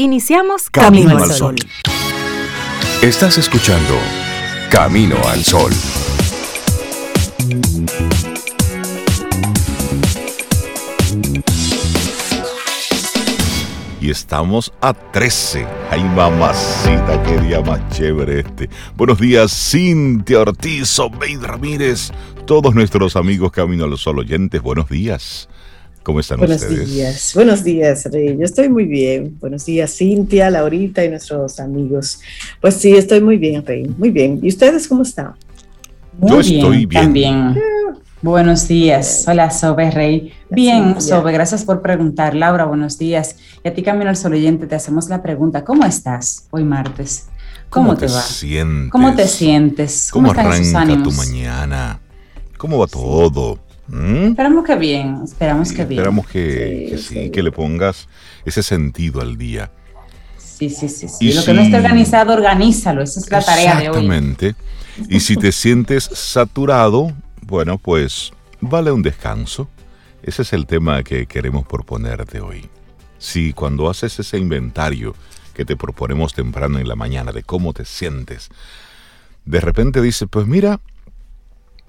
Iniciamos Camino, al Sol. Estás escuchando Camino al Sol. Y estamos a 13. Ay, mamacita, qué día más chévere este. Buenos días, Cintia Ortiz, Obeid Ramírez, todos nuestros amigos Camino al Sol oyentes, buenos días. ¿Cómo están Buenos ustedes? días, buenos días, Rey. Yo estoy muy bien. Buenos días, Cintia, Laurita y nuestros amigos. Pues sí, estoy muy bien, Rey. Muy bien. ¿Y ustedes cómo están? Yo Muy estoy bien. También. Buenos días. Hola, Sobe Rey. Bien. Sobe, gracias por preguntar. Laura, buenos días. Y a ti, Camino al Sol oyente, te hacemos la pregunta. ¿Cómo estás hoy martes? ¿Cómo, te, va? sientes? ¿Cómo te sientes? ¿Cómo, están esos arranca tu ánimos? mañana? ¿Cómo va todo? ¿Mm? Esperamos que bien, esperamos que bien. Esperamos que, Sí, que sí, sí. que le pongas ese sentido al día. Sí, sí, sí. sí. Y Lo que no esté organizado, organízalo. Esa es la tarea de hoy. Exactamente. Y si te sientes saturado, bueno, pues vale un descanso. Ese es el tema que queremos proponerte hoy. Si cuando haces ese inventario que te proponemos temprano en la mañana de cómo te sientes, de repente dices, pues mira,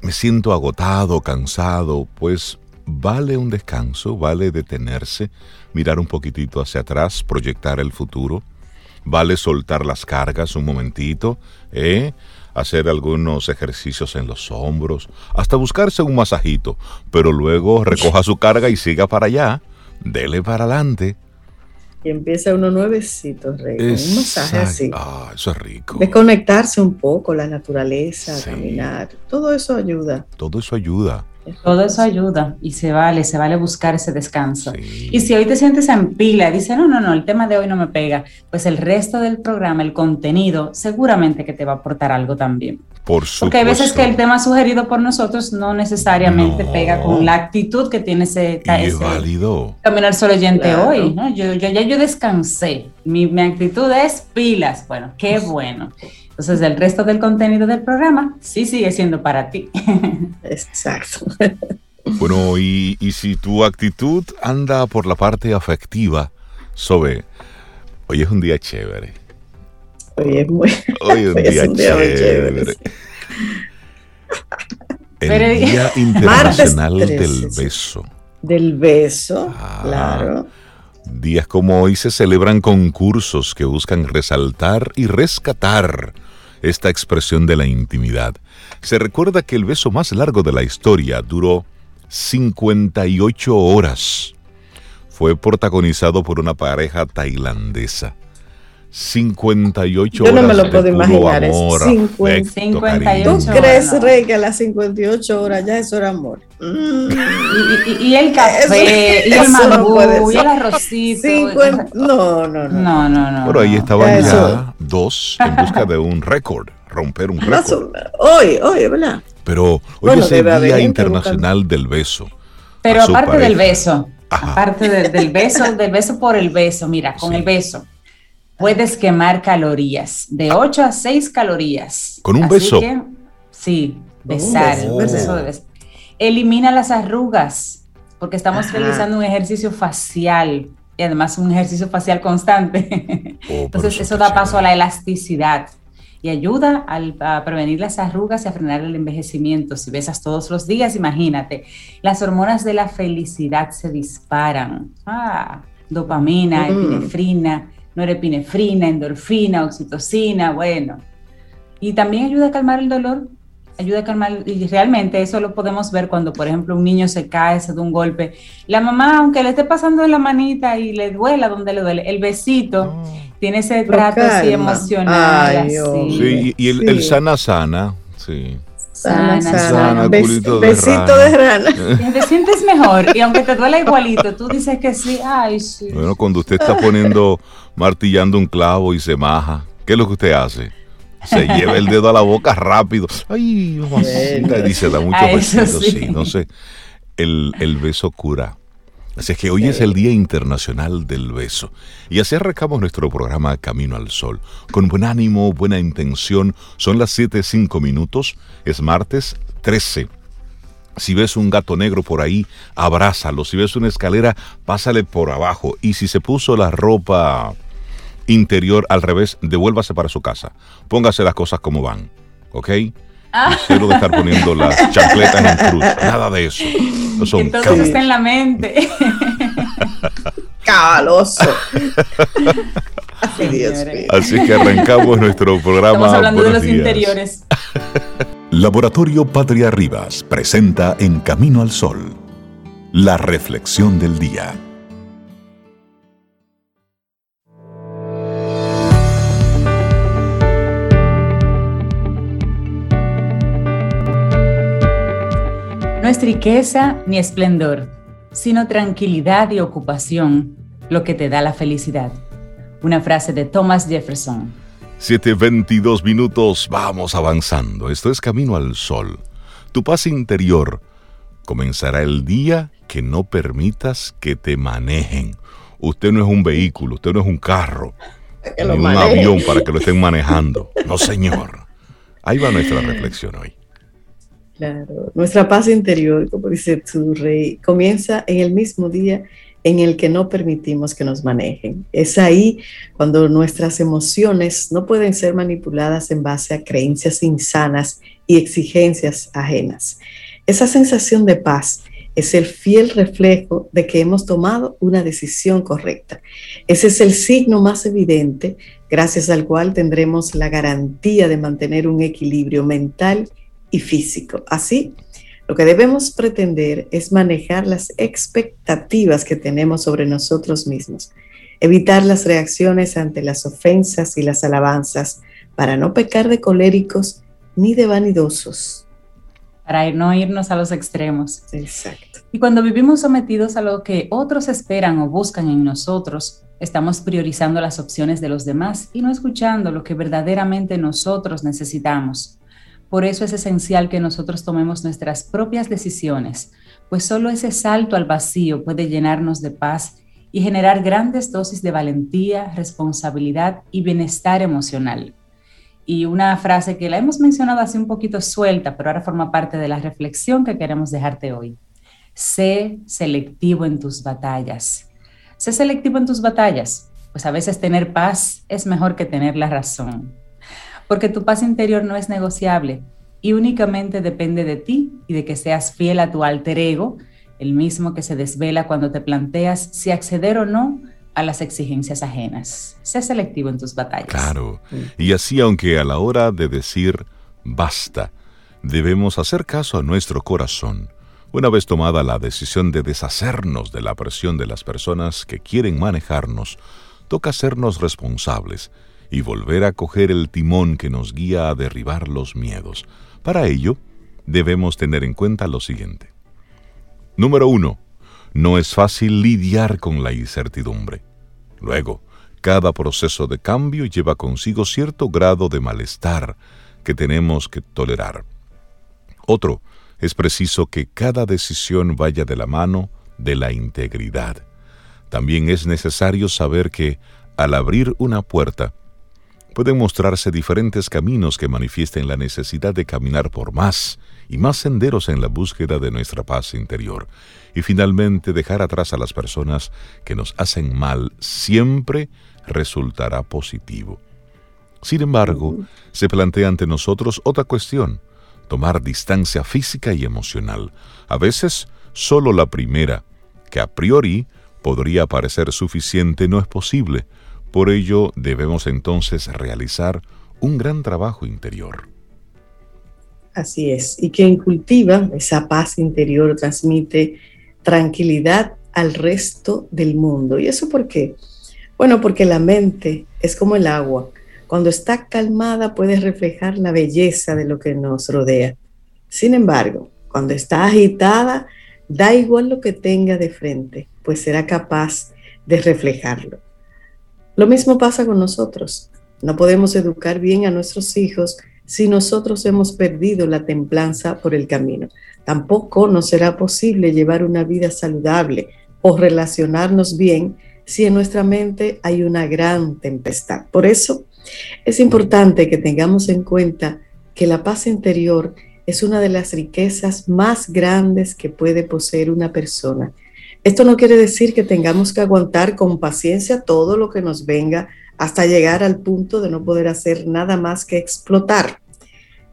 me siento agotado, cansado, pues vale un descanso, vale detenerse, mirar un poquitito hacia atrás, proyectar el futuro, vale soltar las cargas un momentito, ¿eh? hacer algunos ejercicios en los hombros, hasta buscarse un masajito, pero luego recoja su carga y siga para allá, dele para adelante. Y empieza uno nuevecito, Rey. con Un masaje así. Ah, eso es rico. Desconectarse un poco, la naturaleza, Sí. caminar. Todo eso ayuda. Todo eso ayuda. Todo eso ayuda y se vale, se vale buscar ese descanso. Sí. Y si hoy te sientes en pila, dice, no, no, no, el tema de hoy no me pega, pues el resto del programa, el contenido, seguramente que te va a aportar algo también. Por supuesto. Porque hay veces que el tema sugerido por nosotros no necesariamente No. pega con la actitud que tiene ese, Y es ese válido. caminar solo oyente Claro. hoy. ¿no? Yo, yo- ya yo descansé, mi, mi actitud es pilas. Bueno, qué bueno. Entonces, el resto del contenido del programa sí sigue siendo para ti. Exacto. Bueno, y, y si tu actitud anda por la parte afectiva, Sobe, hoy es un día chévere. Hoy es muy. Hoy un Hoy es día un día chévere. El Pero- Día Internacional del 13, sí. Beso. Del beso, Ah. claro. Días como hoy se celebran concursos que buscan resaltar y rescatar esta expresión de la intimidad. Se recuerda que el beso más largo de la historia duró 58 horas. Fue protagonizado por una pareja tailandesa. 58 Yo no me horas lo de puedo imaginar, es amor, 50. afecto, 58 ¿Tú crees, horas. Rey, que a las 58 horas ya eso era amor? Mm. Y, y- y el café, y el no mangú, puede y el arrocito. 50, no, no, no. No, no, no. Pero ahí no. estaban Ya, dos en busca de un récord, romper un récord. Hoy, hoy, ¿verdad? Pero hoy Bueno, es el Día Internacional del Beso. Pero aparte del beso, Ajá. aparte de- del beso, del beso por el beso, mira, con Sí. el beso puedes quemar calorías, de 8 a 6 calorías. ¿Con un Así beso? que, sí, besar, beso, de beso. Elimina las arrugas, porque estamos Ajá. realizando un ejercicio facial y además un ejercicio facial constante. Oh, Entonces eso eso da paso a la elasticidad y ayuda al- a prevenir las arrugas y a frenar el envejecimiento. Si besas todos los días, imagínate, las hormonas de la felicidad se disparan. Ah, dopamina, Mm. epinefrina, norepinefrina, endorfina, oxitocina, bueno. Y también ayuda a calmar el dolor. Ayuda a calmar, y realmente eso lo podemos ver cuando, por ejemplo, un niño se cae, se da un golpe. La mamá, aunque le esté pasando en la manita y le duela donde le duele, el besito, tiene ese trato así emocional. Ay, así. hombre. Sí, y, y el, Sí. el sana sana, sí. Sana, Sana, sana. sana, Bes- culito de besito rana. de rana. Te sientes mejor y aunque te duela igualito, tú dices que sí, ay, sí. Bueno, cuando usted está poniendo, martillando un clavo y se maja, ¿qué es lo que usted hace? Se lleva el dedo a la boca rápido. Ay, mamacita, se da mucho besito, sí. sí. Entonces, el, el beso cura. Así es que hoy es el Día Internacional del Beso. Y así arrancamos nuestro programa Camino al Sol. Con buen ánimo, buena intención. Son las 7.05 minutos. Es martes 13. Si ves un gato negro por ahí, abrázalo. Si ves una escalera, pásale por abajo. Y si se puso la ropa interior al revés, devuélvase para su casa. Póngase las cosas como van, ¿ok? Ah. Cero de estar poniendo las chancletas en cruz. Nada de eso. Entonces está en la mente. Cabaloso. Así que arrancamos nuestro programa. Estamos hablando de los interiores. Laboratorio Patria Rivas presenta En Camino al Sol, la reflexión del día. Es riqueza ni esplendor, sino tranquilidad y ocupación lo que te da la felicidad. Una frase de Thomas Jefferson. 7.22 minutos, vamos avanzando. Esto es Camino al Sol. Tu paz interior comenzará el día que no permitas que te manejen. Usted no es un vehículo, usted no es un carro, ni un avión para que lo estén manejando. No, señor. Ahí va nuestra reflexión hoy. Nuestra paz interior, como dice tu rey, comienza en el mismo día en el que no permitimos que nos manejen. Es ahí cuando nuestras emociones no pueden ser manipuladas en base a creencias insanas y exigencias ajenas. Esa sensación de paz es el fiel reflejo de que hemos tomado una decisión correcta. Ese es el signo más evidente gracias al cual tendremos la garantía de mantener un equilibrio mental físico. Así, lo que debemos pretender es manejar las expectativas que tenemos sobre nosotros mismos, evitar las reacciones ante las ofensas y las alabanzas para no pecar de coléricos ni de vanidosos. Para no irnos a los extremos. Exacto. Y cuando vivimos sometidos a lo que otros esperan o buscan en nosotros, estamos priorizando las opciones de los demás y no escuchando lo que verdaderamente nosotros necesitamos. Por eso es esencial que nosotros tomemos nuestras propias decisiones, pues solo ese salto al vacío puede llenarnos de paz y generar grandes dosis de valentía, responsabilidad y bienestar emocional. Y una frase que la hemos mencionado así un poquito suelta, pero ahora forma parte de la reflexión que queremos dejarte hoy. Sé selectivo en tus batallas. Sé selectivo en tus batallas, pues a veces tener paz es mejor que tener la razón porque tu paz interior no es negociable y únicamente depende de ti y de que seas fiel a tu alter ego, el mismo que se desvela cuando te planteas si acceder o no a las exigencias ajenas. Sé selectivo en tus batallas. Claro. Y así, aunque a la hora de decir basta, debemos hacer caso a nuestro corazón. Una vez tomada la decisión de deshacernos de la presión de las personas que quieren manejarnos, toca hacernos responsables y volver a coger el timón que nos guía a derribar los miedos. Para ello, debemos tener en cuenta lo siguiente. Número uno, no es fácil lidiar con la incertidumbre. Luego, cada proceso de cambio lleva consigo cierto grado de malestar que tenemos que tolerar. Otro, es preciso que cada decisión vaya de la mano de la integridad. También es necesario saber que, al abrir una puerta, pueden mostrarse diferentes caminos que manifiesten la necesidad de caminar por más y más senderos en la búsqueda de nuestra paz interior. Y finalmente dejar atrás a las personas que nos hacen mal siempre resultará positivo. Sin embargo, se plantea ante nosotros otra cuestión, tomar distancia física y emocional. A veces, solo la primera, que a priori podría parecer suficiente, no es posible, por ello debemos entonces realizar un gran trabajo interior. Así es, y quien cultiva esa paz interior transmite tranquilidad al resto del mundo. ¿Y eso por qué? Bueno, porque la mente es como el agua. Cuando está calmada puede reflejar la belleza de lo que nos rodea. Sin embargo, cuando está agitada, da igual lo que tenga de frente, pues será capaz de reflejarlo. Lo mismo pasa con nosotros. No podemos educar bien a nuestros hijos si nosotros hemos perdido la templanza por el camino. Tampoco nos será posible llevar una vida saludable o relacionarnos bien si en nuestra mente hay una gran tempestad. Por eso es importante que tengamos en cuenta que la paz interior es una de las riquezas más grandes que puede poseer una persona esto no quiere decir que tengamos que aguantar con paciencia todo lo que nos venga hasta llegar al punto de no poder hacer nada más que explotar.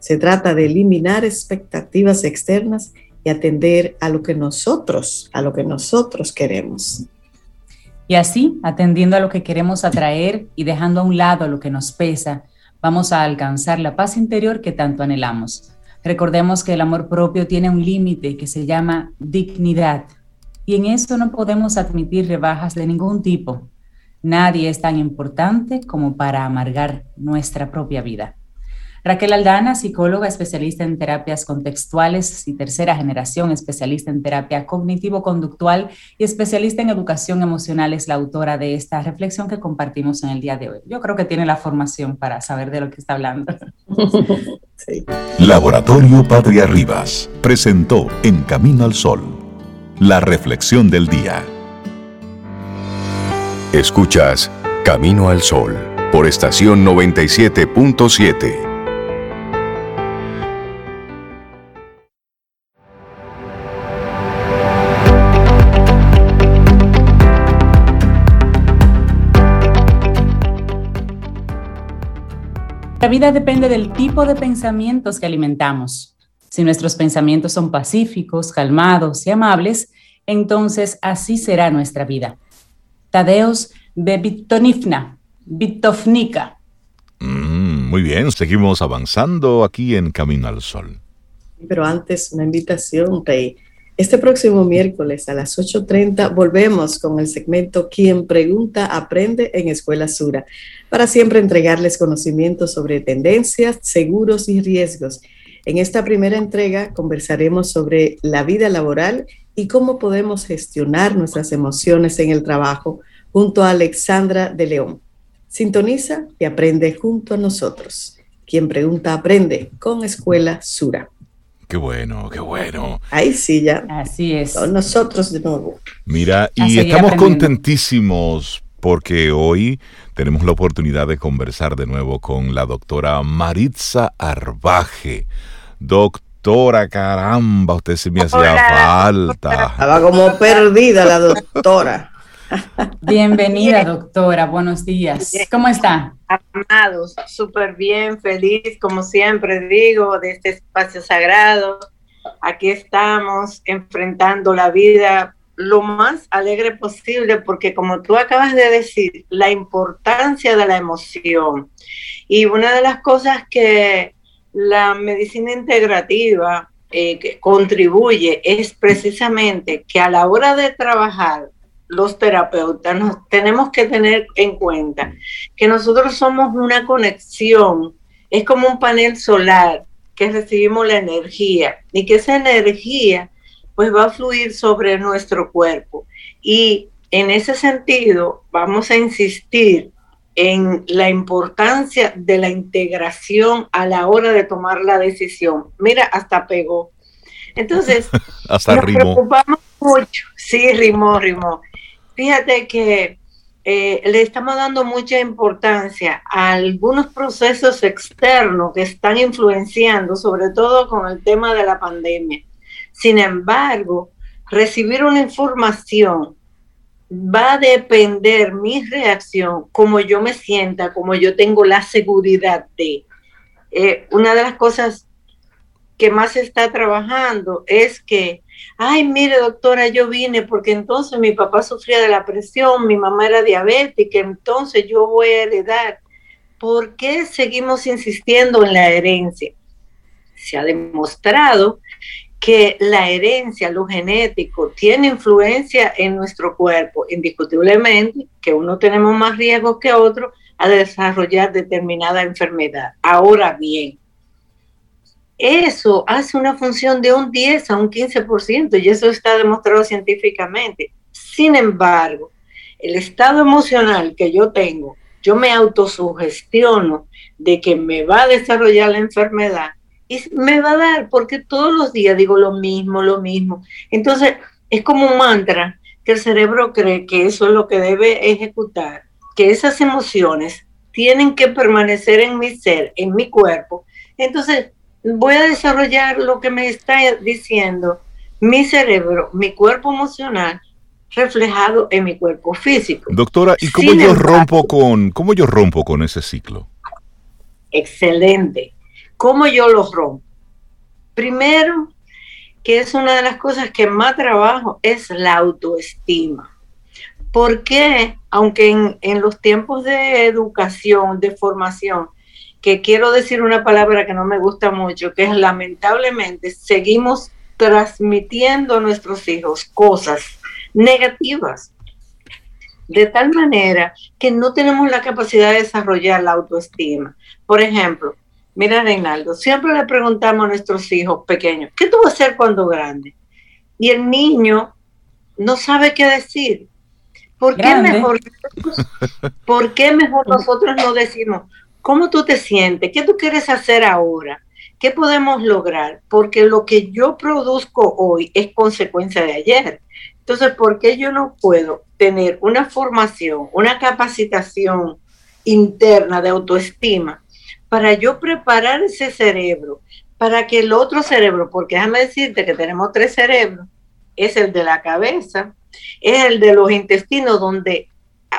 Se trata de eliminar expectativas externas y atender a lo que nosotros, a lo que nosotros queremos. Y así, atendiendo a lo que queremos atraer y dejando a un lado lo que nos pesa, vamos a alcanzar la paz interior que tanto anhelamos. Recordemos que el amor propio tiene un límite que se llama dignidad y en eso no podemos admitir rebajas de ningún tipo. Nadie es tan importante como para amargar nuestra propia vida. Raquel Aldana, psicóloga especialista en terapias contextuales y tercera generación, especialista en terapia cognitivo-conductual y especialista en educación emocional, es la autora de esta reflexión que compartimos en el día de hoy. Yo creo que tiene la formación para saber de lo que está hablando. Laboratorio Patria Rivas presentó En Camino al Sol, la reflexión del día. Escuchas Camino al Sol por estación 97.7. La vida depende del tipo de pensamientos que alimentamos. Si nuestros pensamientos son pacíficos, calmados y amables, entonces así será nuestra vida. Tadeos Bebitonifna, Bitofnica. Mm, muy bien, seguimos avanzando aquí en Camino al Sol. Pero antes, una invitación, Rey. Este próximo miércoles a las 8.30 volvemos con el segmento Quien pregunta aprende en Escuela Sura, para siempre entregarles conocimientos sobre tendencias, seguros y riesgos. En esta primera entrega conversaremos sobre la vida laboral y cómo podemos gestionar nuestras emociones en el trabajo junto a Alexandra de León. Sintoniza y aprende junto a nosotros. Quien pregunta aprende con Escuela Sura. Qué bueno, qué bueno. Ahí sí, ya. Así es. Son nosotros de nuevo. Mira, y estamos contentísimos porque hoy tenemos la oportunidad de conversar de nuevo con la doctora Maritza Arbaje. Doctora, caramba, usted se me hacía falta. Estaba como perdida la doctora. Bienvenida, doctora. Buenos días. ¿Cómo está? Amados, súper bien, feliz, como siempre digo, de este espacio sagrado. Aquí estamos enfrentando la vida lo más alegre posible, porque como tú acabas de decir, la importancia de la emoción. Y una de las cosas que la medicina integrativa eh, contribuye es precisamente que a la hora de trabajar los terapeutas nos tenemos que tener en cuenta que nosotros somos una conexión, es como un panel solar que recibimos la energía y que esa energía pues va a fluir sobre nuestro cuerpo. Y en ese sentido vamos a insistir en la importancia de la integración a la hora de tomar la decisión. Mira, hasta pegó. Entonces, hasta nos preocupamos mucho. Sí, rimó, rimó. Fíjate que eh, le estamos dando mucha importancia a algunos procesos externos que están influenciando, sobre todo con el tema de la pandemia. Sin embargo, recibir una información va a depender mi reacción, como yo me sienta, como yo tengo la seguridad de. Eh, una de las cosas que más se está trabajando es que ay, mire doctora, yo vine porque entonces mi papá sufría de la presión, mi mamá era diabética, entonces yo voy a heredar. ¿Por qué seguimos insistiendo en la herencia? Se ha demostrado que la herencia, lo genético, tiene influencia en nuestro cuerpo, indiscutiblemente, que uno tenemos más riesgo que otro a desarrollar determinada enfermedad. Ahora bien, eso hace una función de un 10 a un 15% y eso está demostrado científicamente. Sin embargo, el estado emocional que yo tengo, yo me autosugestiono de que me va a desarrollar la enfermedad y me va a dar porque todos los días digo lo mismo, lo mismo. Entonces, es como un mantra que el cerebro cree que eso es lo que debe ejecutar, que esas emociones tienen que permanecer en mi ser, en mi cuerpo. Entonces, voy a desarrollar lo que me está diciendo mi cerebro, mi cuerpo emocional, reflejado en mi cuerpo físico. Doctora, ¿y cómo yo rompo con cómo yo rompo con ese ciclo? Excelente. ¿Cómo yo lo rompo? Primero, que es una de las cosas que más trabajo, es la autoestima. Porque, aunque en, en los tiempos de educación, de formación, que quiero decir una palabra que no me gusta mucho, que es lamentablemente seguimos transmitiendo a nuestros hijos cosas negativas, de tal manera que no tenemos la capacidad de desarrollar la autoestima. Por ejemplo, mira Reinaldo, siempre le preguntamos a nuestros hijos pequeños, ¿qué tú vas a hacer cuando grande? Y el niño no sabe qué decir. ¿Por qué, mejor, ¿Por qué mejor nosotros no decimos, ¿cómo tú te sientes? ¿Qué tú quieres hacer ahora? ¿Qué podemos lograr? Porque lo que yo produzco hoy es consecuencia de ayer. Entonces, ¿por qué yo no puedo tener una formación, una capacitación interna de autoestima para yo preparar ese cerebro para que el otro cerebro, porque déjame decirte que tenemos tres cerebros, es el de la cabeza, es el de los intestinos, donde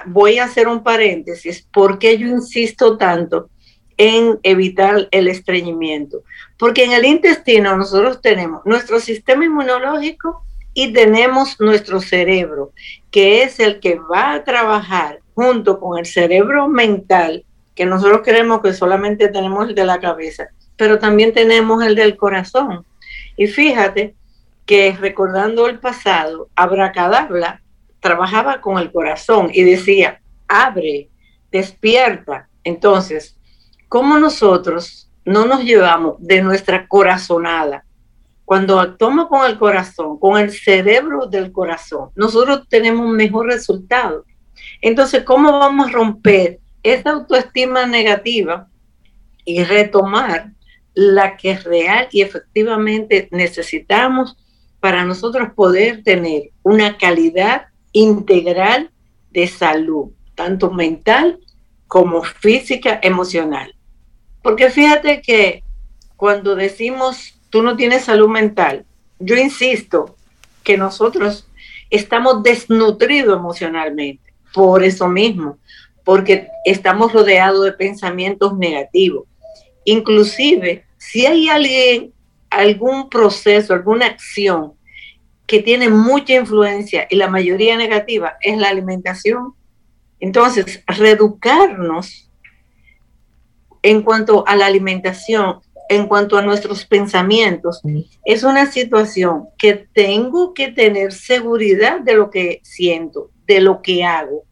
voy a hacer un paréntesis, porque yo insisto tanto en evitar el estreñimiento? Porque en el intestino nosotros tenemos nuestro sistema inmunológico, y tenemos nuestro cerebro, que es el que va a trabajar junto con el cerebro mental, que nosotros creemos que solamente tenemos el de la cabeza, pero también tenemos el del corazón. Y fíjate que recordando el pasado, Abracadabra trabajaba con el corazón y decía, abre, despierta. Entonces, ¿cómo nosotros no nos llevamos de nuestra corazonada cuando actuamos con el corazón, con el cerebro del corazón, nosotros tenemos un mejor resultado. Entonces, ¿cómo vamos a romper esa autoestima negativa y retomar la que es real y efectivamente necesitamos para nosotros poder tener una calidad integral de salud, tanto mental como física, emocional? Porque fíjate que cuando decimos tú no tienes salud mental, yo insisto que nosotros estamos desnutridos emocionalmente, por eso mismo, porque estamos rodeados de pensamientos negativos. Inclusive, si hay alguien, algún proceso, alguna acción que tiene mucha influencia y la mayoría negativa, es la alimentación. Entonces, reeducarnos en cuanto a la alimentación en cuanto a nuestros pensamientos, es una situación que tengo que tener seguridad de lo que siento, de lo que hago,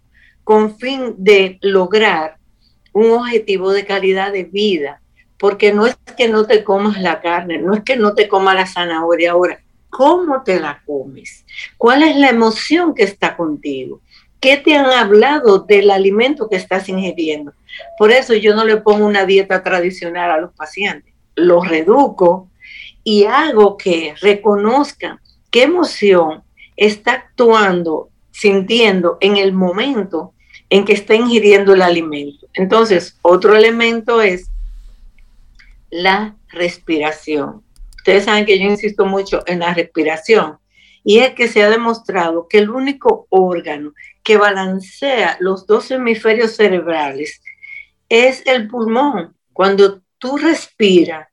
con fin de lograr un objetivo de calidad de vida, porque no es que no te comas la carne, no es que no te comas la zanahoria ahora, ¿cómo te la comes? ¿Cuál es la emoción que está contigo? ¿Qué te han hablado del alimento que estás ingiriendo? Por eso yo no le pongo una dieta tradicional a los pacientes lo reduco y hago que reconozcan qué emoción está actuando, sintiendo en el momento en que está ingiriendo el alimento. Entonces, otro elemento es la respiración. Ustedes saben que yo insisto mucho en la respiración y es que se ha demostrado que el único órgano que balancea los dos hemisferios cerebrales es el pulmón. Cuando tú respiras,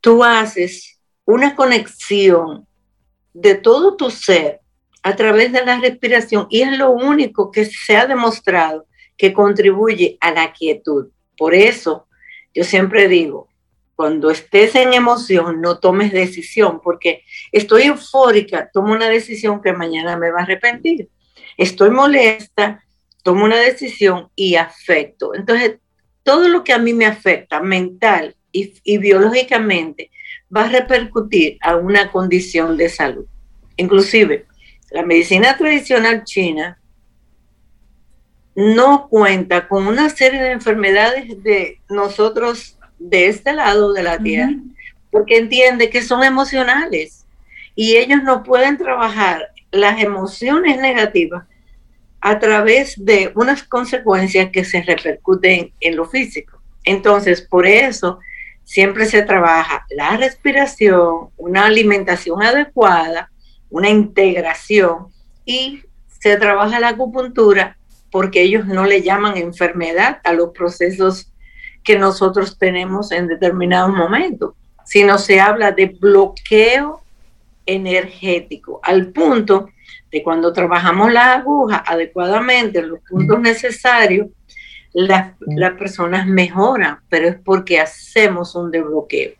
tú haces una conexión de todo tu ser a través de la respiración y es lo único que se ha demostrado que contribuye a la quietud. Por eso yo siempre digo, cuando estés en emoción, no tomes decisión, porque estoy eufórica, tomo una decisión que mañana me va a arrepentir. Estoy molesta, tomo una decisión y afecto. Entonces, todo lo que a mí me afecta, mental y, biológicamente, va a repercutir a una condición de salud. Inclusive, la medicina tradicional china no cuenta con una serie de enfermedades de nosotros de este lado de la tierra, porque entiende que son emocionales y ellos no pueden trabajar las emociones negativas a través de unas consecuencias que se repercuten en lo físico. Entonces, por eso siempre se trabaja la respiración, una alimentación adecuada, una integración y se trabaja la acupuntura porque ellos no le llaman enfermedad a los procesos que nosotros tenemos en determinados momentos, sino se habla de bloqueo energético, al punto de cuando trabajamos la aguja adecuadamente en los puntos necesarios, las, personas mejoran, pero es porque hacemos un desbloqueo.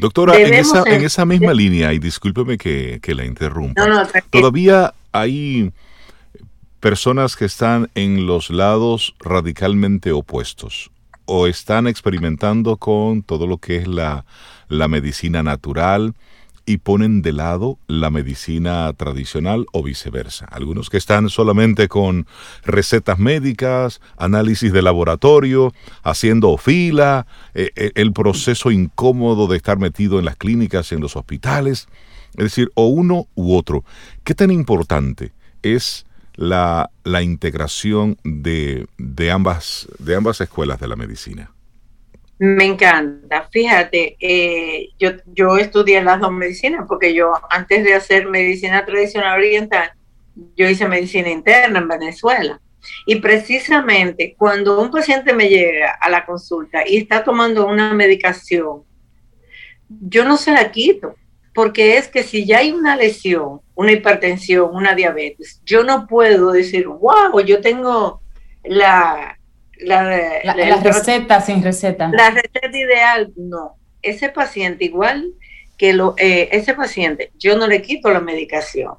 Doctora, en esa, en esa, misma línea, y discúlpeme que, la interrumpa, todavía hay personas que están en los lados radicalmente opuestos o están experimentando con todo lo que es la, la medicina natural, y ponen de lado la medicina tradicional o viceversa. Algunos que están solamente con recetas médicas, análisis de laboratorio, haciendo fila, eh, eh, el proceso incómodo de estar metido en las clínicas, en los hospitales. Es decir, o uno u otro. ¿Qué tan importante es la, la integración de, de, ambas, de ambas escuelas de la medicina? Me encanta. Fíjate, eh, yo, yo estudié las dos medicinas porque yo antes de hacer medicina tradicional oriental, yo hice medicina interna en Venezuela. Y precisamente cuando un paciente me llega a la consulta y está tomando una medicación, yo no se la quito, porque es que si ya hay una lesión, una hipertensión, una diabetes, yo no puedo decir, wow, yo tengo la, la, receta sin receta. La receta ideal, no. Ese paciente, igual que lo, eh, ese paciente, yo no le quito la medicación.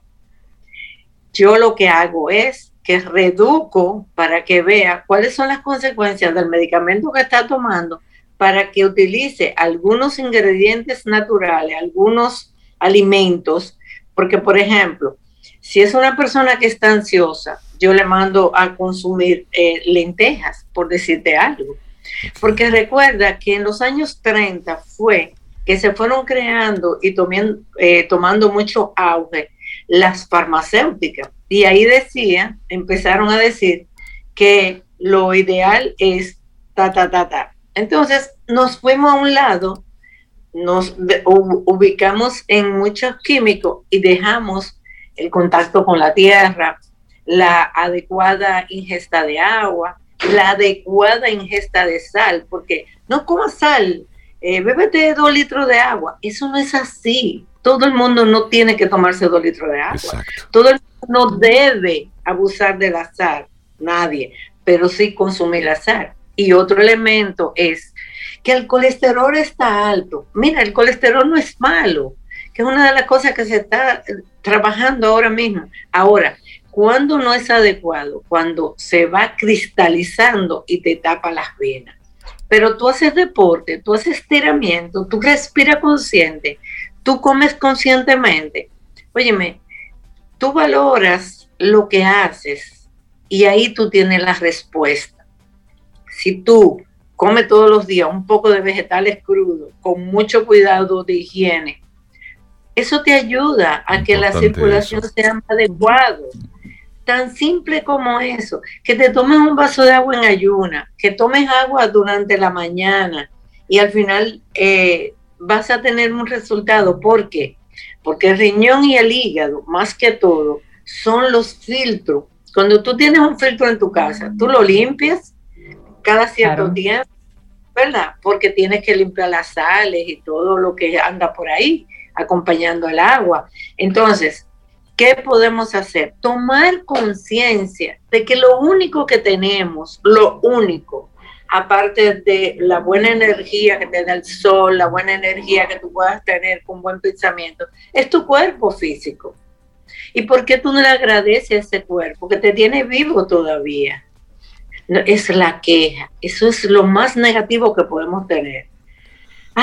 Yo lo que hago es que reduco para que vea cuáles son las consecuencias del medicamento que está tomando para que utilice algunos ingredientes naturales, algunos alimentos, porque por ejemplo, si es una persona que está ansiosa, yo le mando a consumir eh, lentejas, por decirte algo. Porque recuerda que en los años 30 fue que se fueron creando y eh, tomando mucho auge las farmacéuticas. Y ahí decía, empezaron a decir que lo ideal es ta, ta, ta, ta. Entonces nos fuimos a un lado, nos ubicamos en muchos químicos y dejamos el contacto con la tierra, la adecuada ingesta de agua, la adecuada ingesta de sal, porque no comas sal, eh, bébete dos litros de agua. Eso no es así. Todo el mundo no tiene que tomarse dos litros de agua. Todo el mundo no debe abusar de la sal, nadie, pero sí consumir la sal. Y otro elemento es que el colesterol está alto. Mira, el colesterol no es malo, que es una de las cosas que se está trabajando ahora mismo. Ahora, cuando no es adecuado, cuando se va cristalizando y te tapa las venas. Pero tú haces deporte, tú haces estiramiento, tú respiras consciente, tú comes conscientemente. Óyeme, tú valoras lo que haces y ahí tú tienes la respuesta. Si tú comes todos los días un poco de vegetales crudos, con mucho cuidado de higiene, eso te ayuda a que la circulación sea más adecuada tan simple como eso, que te tomes un vaso de agua en ayuna, que tomes agua durante la mañana y al final eh, vas a tener un resultado. ¿Por qué? Porque el riñón y el hígado, más que todo, son los filtros. Cuando tú tienes un filtro en tu casa, tú lo limpias cada cierto tiempo, ¿verdad? Porque tienes que limpiar las sales y todo lo que anda por ahí acompañando el agua. Entonces, ¿Qué podemos hacer? Tomar conciencia de que lo único que tenemos, lo único, aparte de la buena energía que te da el sol, la buena energía que tú puedas tener con buen pensamiento, es tu cuerpo físico. ¿Y por qué tú no le agradeces a ese cuerpo que te tiene vivo todavía? Es la queja. Eso es lo más negativo que podemos tener.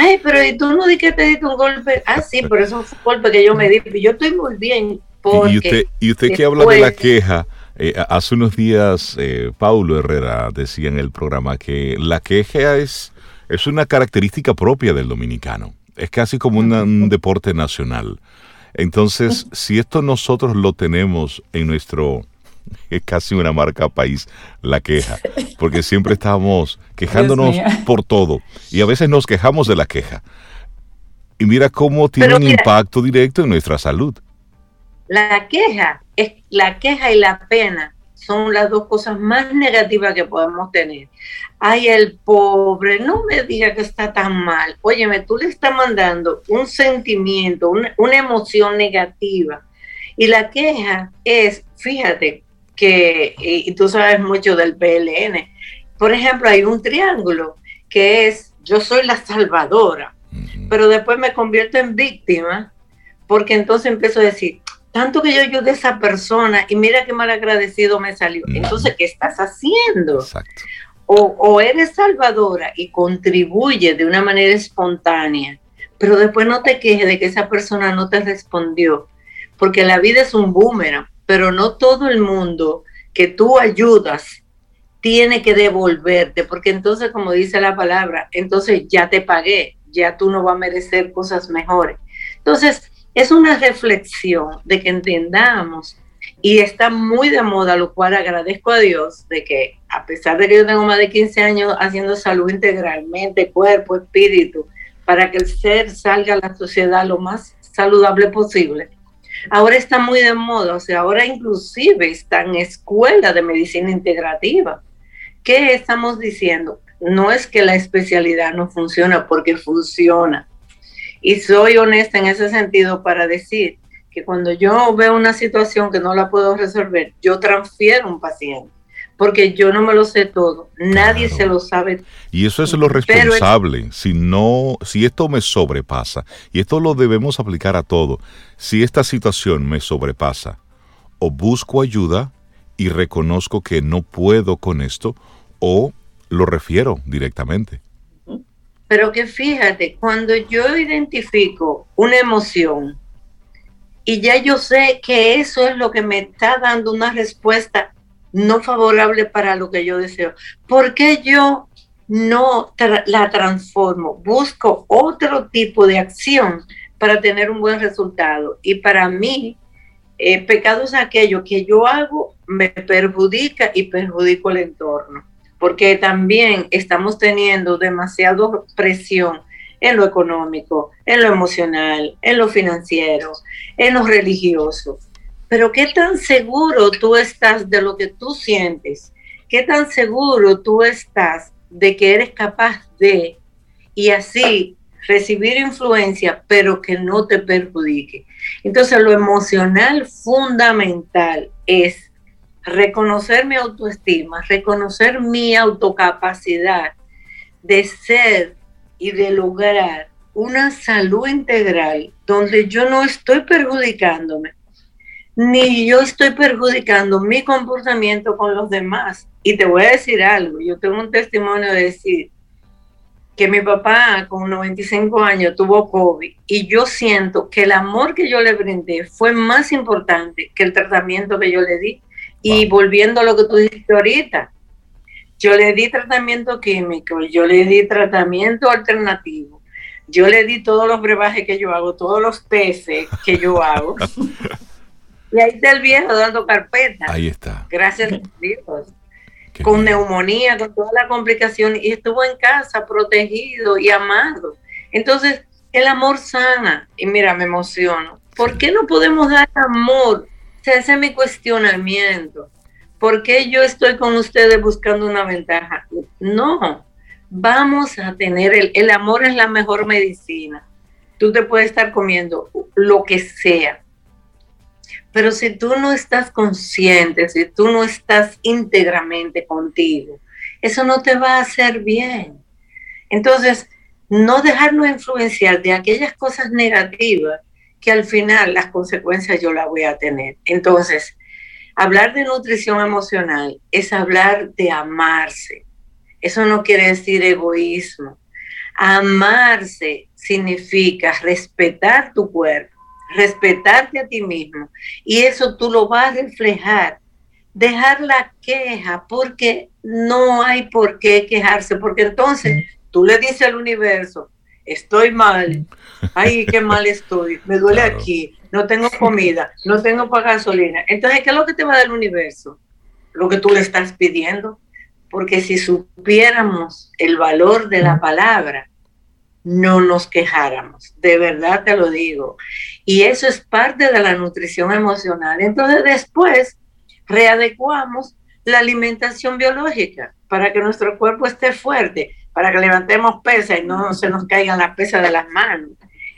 Ay, pero ¿y tú no di que te diste un golpe? Ah, sí, pero eso fue un golpe que yo me di. Yo estoy muy bien y usted, y usted que habla de la queja, eh, hace unos días eh, Paulo Herrera decía en el programa que la queja es, es una característica propia del dominicano. Es casi como un deporte nacional. Entonces, si esto nosotros lo tenemos en nuestro, es casi una marca país, la queja, porque siempre estamos quejándonos por todo y a veces nos quejamos de la queja. Y mira cómo tiene un impacto directo en nuestra salud. La queja es la queja y la pena son las dos cosas más negativas que podemos tener. Ay, el pobre, no me diga que está tan mal. Óyeme, tú le estás mandando un sentimiento, una, una emoción negativa. Y la queja es, fíjate, que, y tú sabes mucho del PLN, por ejemplo, hay un triángulo que es, yo soy la salvadora, pero después me convierto en víctima, porque entonces empiezo a decir, tanto que yo ayudé a esa persona y mira qué mal agradecido me salió. Entonces, ¿qué estás haciendo? O, o, eres salvadora y contribuye de una manera espontánea, pero después no te quejes de que esa persona no te respondió, porque la vida es un boomerang, pero no todo el mundo que tú ayudas tiene que devolverte, porque entonces, como dice la palabra, entonces ya te pagué, ya tú no vas a merecer cosas mejores. Entonces, es una reflexión de que entendamos y está muy de moda, lo cual agradezco a Dios de que a pesar de que yo tengo más de 15 años haciendo salud integralmente, cuerpo, espíritu, para que el ser salga a la sociedad lo más saludable posible. Ahora está muy de moda, o sea, ahora inclusive están escuelas de medicina integrativa. ¿Qué estamos diciendo? No es que la especialidad no funciona porque funciona. Y soy honesta en ese sentido para decir que cuando yo veo una situación que no la puedo resolver, yo transfiero un paciente porque yo no me lo sé todo, nadie se lo sabe. Y eso es lo responsable, si no, si esto me sobrepasa, y esto lo debemos aplicar a todo, si esta situación me sobrepasa, o busco ayuda y reconozco que no puedo con esto, o lo refiero directamente. Pero que fíjate, cuando yo identifico una emoción y ya yo sé que eso es lo que me está dando una respuesta no favorable para lo que yo deseo, ¿por qué yo no la transformo? Busco otro tipo de acción para tener un buen resultado. Y para mí, eh, pecado es aquello que yo hago, me perjudica y perjudico el entorno porque también estamos teniendo demasiada presión en lo económico, en lo emocional, en lo financiero, en lo religioso. Pero ¿qué tan seguro tú estás de lo que tú sientes? ¿Qué tan seguro tú estás de que eres capaz de y así recibir influencia, pero que no te perjudique? Entonces lo emocional fundamental es reconocer mi autoestima, reconocer mi autocapacidad de ser y de lograr una salud integral donde yo no estoy perjudicándome, ni yo estoy perjudicando mi comportamiento con los demás. Y te voy a decir algo, yo tengo un testimonio de decir que mi papá con 95 años tuvo COVID y yo siento que el amor que yo le brindé fue más importante que el tratamiento que yo le di y volviendo a lo que tú dijiste ahorita, yo le di tratamiento químico, yo le di tratamiento alternativo, yo le di todos los brebajes que yo hago, todos los peces que yo hago. y ahí está el viejo dando carpeta. Ahí está. Gracias a Dios. con neumonía, con toda la complicación, y estuvo en casa protegido y amado. Entonces, el amor sana. Y mira, me emociono. ¿Por qué no podemos dar amor ese es mi cuestionamiento. ¿Por qué yo estoy con ustedes buscando una ventaja? No, vamos a tener, el, el amor es la mejor medicina. Tú te puedes estar comiendo lo que sea, pero si tú no estás consciente, si tú no estás íntegramente contigo, eso no te va a hacer bien. Entonces, no dejarnos influenciar de aquellas cosas negativas que al final las consecuencias yo las voy a tener. Entonces, hablar de nutrición emocional es hablar de amarse. Eso no quiere decir egoísmo. Amarse significa respetar tu cuerpo, respetarte a ti mismo. Y eso tú lo vas a reflejar. Dejar la queja, porque no hay por qué quejarse, porque entonces tú le dices al universo, estoy mal, ay, qué mal estoy, me duele aquí, no tengo comida, no tengo para gasolina. Entonces, ¿qué es lo que te va a dar el universo? Lo que tú le estás pidiendo. Porque si supiéramos el valor de la palabra, no nos quejáramos, de verdad te lo digo. Y eso es parte de la nutrición emocional. Entonces después readecuamos la alimentación biológica para que nuestro cuerpo esté fuerte, para que levantemos pesas y no se nos caigan las pesas de las manos.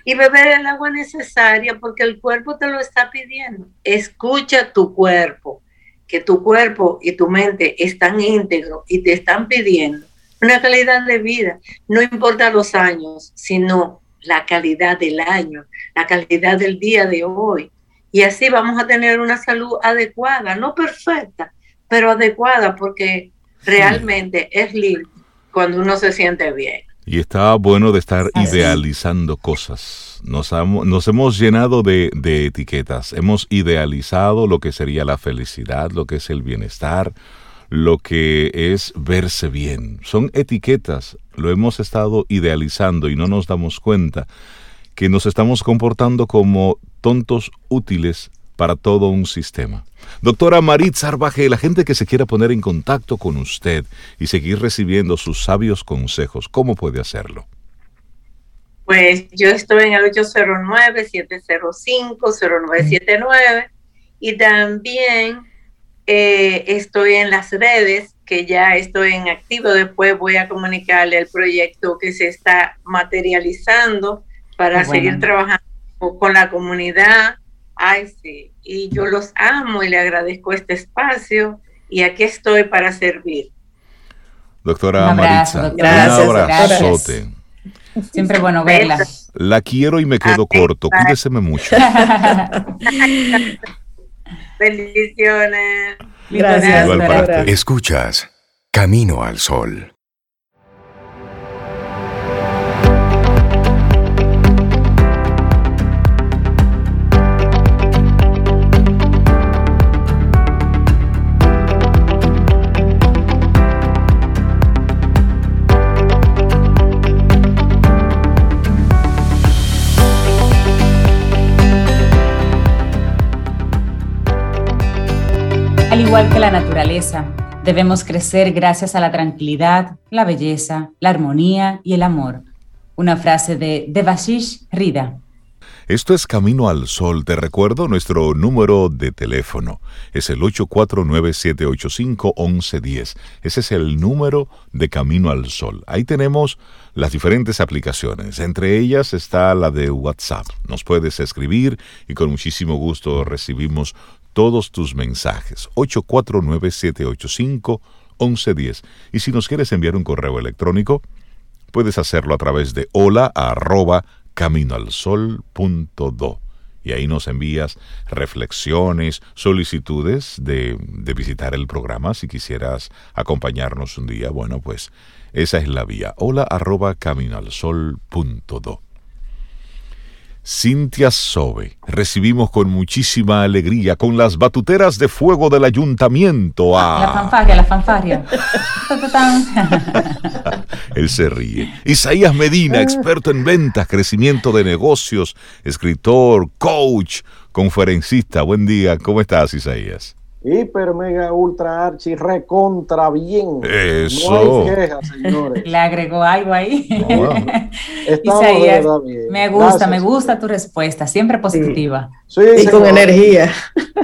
Y beber el agua necesaria porque el cuerpo te lo está pidiendo. Escucha tu cuerpo, que tu cuerpo y tu mente están íntegros y te están pidiendo una calidad de vida. No importa los años, sino la calidad del año, la calidad del día de hoy. Y así vamos a tener una salud adecuada, no perfecta, pero adecuada porque realmente es lindo cuando uno se siente bien. Y está bueno de estar idealizando cosas. Nos, nos hemos llenado de, de etiquetas, hemos idealizado lo que sería la felicidad, lo que es el bienestar, lo que es verse bien. Son etiquetas, lo hemos estado idealizando y no nos damos cuenta que nos estamos comportando como tontos útiles para todo un sistema. Doctora Marit Sarbaje, la gente que se quiera poner en contacto con usted y seguir recibiendo sus sabios consejos, ¿cómo puede hacerlo? Pues yo estoy en el 809-705-0979 y también eh, estoy en las redes, que ya estoy en activo. Después voy a comunicarle el proyecto que se está materializando para seguir trabajando con la comunidad. Ay, sí. Y yo los amo y le agradezco este espacio y aquí estoy para servir. Doctora Maritza, un abrazote. Siempre bueno verla. La quiero y me quedo corto. Cuídeseme mucho. Bendiciones. Gracias. Escuchas Camino al Sol. Igual que la naturaleza, debemos crecer gracias a la tranquilidad, la belleza, la armonía y el amor. Una frase de Devashish Rida. Esto es Camino al Sol. Te recuerdo nuestro número de teléfono. Es el 849-785-1110. Ese es el número de Camino al Sol. Ahí tenemos las diferentes aplicaciones. Entre ellas está la de WhatsApp. Nos puedes escribir y con muchísimo gusto recibimos todos tus mensajes. 849-785-1110. Y si nos quieres enviar un correo electrónico, puedes hacerlo a través de hola arroba caminoalsol.do. Y ahí nos envías reflexiones, solicitudes de, de visitar el programa. Si quisieras acompañarnos un día, bueno, pues esa es la vía. Hola arroba. Cintia Sobe. Recibimos con muchísima alegría, con las batuteras de fuego del ayuntamiento a... La fanfaria, la fanfaria. Él se ríe. Isaías Medina, experto en ventas, crecimiento de negocios, escritor, coach, conferencista. Buen día, ¿cómo estás, Isaías? Hiper, mega, ultra, archi, recontra, bien. Eso. No hay quejas, señores. Le agregó algo ahí. Verdad bien. Me gusta, me gusta tu respuesta, siempre positiva. Sí, y con energía.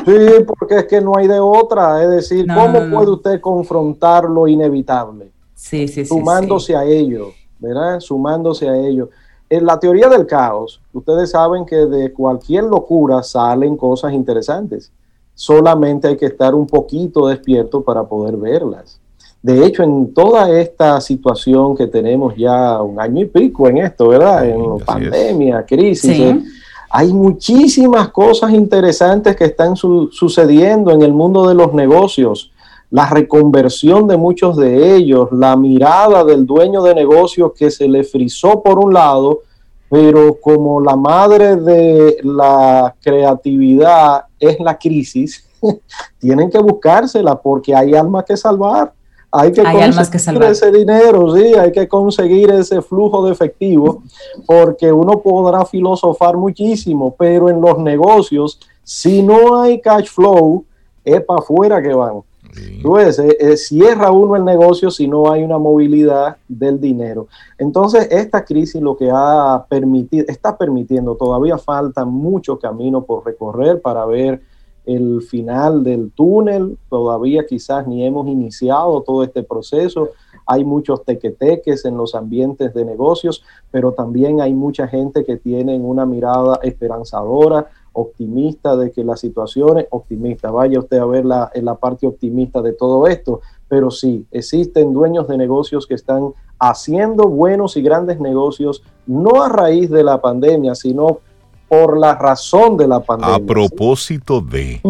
Sí, porque es que no hay de otra. Es decir, ¿cómo puede usted confrontar lo inevitable? Sí, sí, sí. Sumándose a ello, ¿verdad? Sumándose a ello. En la teoría del caos, ustedes saben que de cualquier locura salen cosas interesantes solamente hay que estar un poquito despierto para poder verlas. De hecho, en toda esta situación que tenemos ya un año y pico en esto, ¿verdad? en pandemia, crisis, eh, hay muchísimas cosas interesantes que están sucediendo en el mundo de los negocios. La reconversión de muchos de ellos, la mirada del dueño de negocios que se le frizó por un lado pero como la madre de la creatividad es la crisis, tienen que buscársela porque hay almas que salvar. Hay que conseguir ese dinero, sí, hay que conseguir ese flujo de efectivo, porque uno podrá filosofar muchísimo, pero en los negocios, si no hay cash flow, es para afuera que van. Eh, cierra uno el negocio si no hay una movilidad del dinero. Entonces, esta crisis lo que ha permitido, está permitiendo, todavía falta mucho camino por recorrer para ver el final del túnel, todavía quizás ni hemos iniciado todo este proceso, hay muchos tequeteques en los ambientes de negocios, pero también hay mucha gente que tiene una mirada esperanzadora, optimista de que la situación es optimista. Vaya usted a ver la, en la parte optimista de todo esto, pero sí, existen dueños de negocios que están haciendo buenos y grandes negocios, no a raíz de la pandemia, sino por la razón de la pandemia. A propósito de...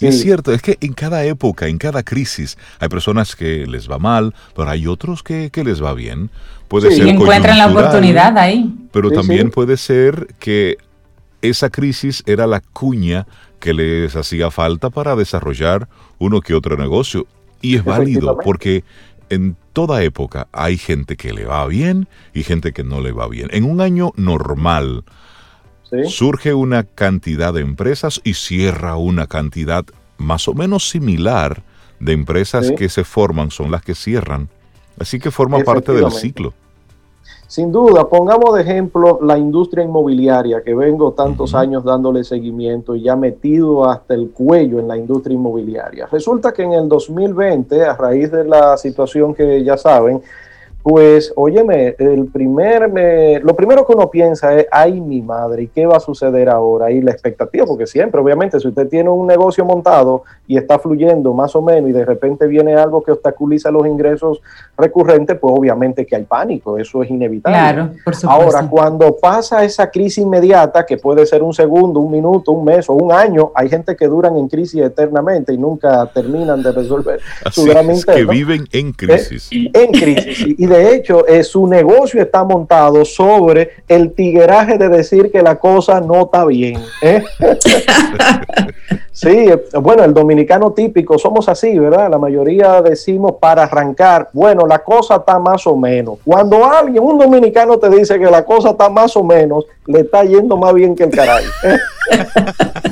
Es cierto, es que en cada época, en cada crisis, hay personas que les va mal, pero hay otros que, les va bien. Puede ser y encuentran la oportunidad ahí. Pero también puede ser que esa crisis era la cuña que les hacía falta para desarrollar uno que otro negocio. Y es válido porque en toda época hay gente que le va bien y gente que no le va bien. En un año normal surge una cantidad de empresas y cierra una cantidad más o menos similar de empresas que se forman, son las que cierran. Así que forma parte del ciclo. Sin duda, pongamos de ejemplo la industria inmobiliaria, que vengo tantos años dándole seguimiento y ya metido hasta el cuello en la industria inmobiliaria. Resulta que en el 2020, a raíz de la situación que ya saben, pues, óyeme, el primer, me, lo primero que uno piensa es, ay, mi madre, ¿y qué va a suceder ahora? Y la expectativa, porque siempre, obviamente, si usted tiene un negocio montado y está fluyendo más o menos y de repente viene algo que obstaculiza los ingresos recurrentes, pues obviamente que hay pánico, eso es inevitable. Claro, por supuesto. Ahora, cuando pasa esa crisis inmediata, que puede ser un segundo, un minuto, un mes o un año, hay gente que duran en crisis eternamente y nunca terminan de resolver su gran es, que viven en crisis. Eh, en crisis. Y, de hecho eh, su negocio está montado sobre el tigueraje de decir que la cosa no está bien. ¿eh? sí, bueno, el dominicano típico somos así, ¿verdad? La mayoría decimos para arrancar, bueno, la cosa está más o menos. Cuando alguien, un dominicano te dice que la cosa está más o menos, le está yendo más bien que el caray. ¿eh?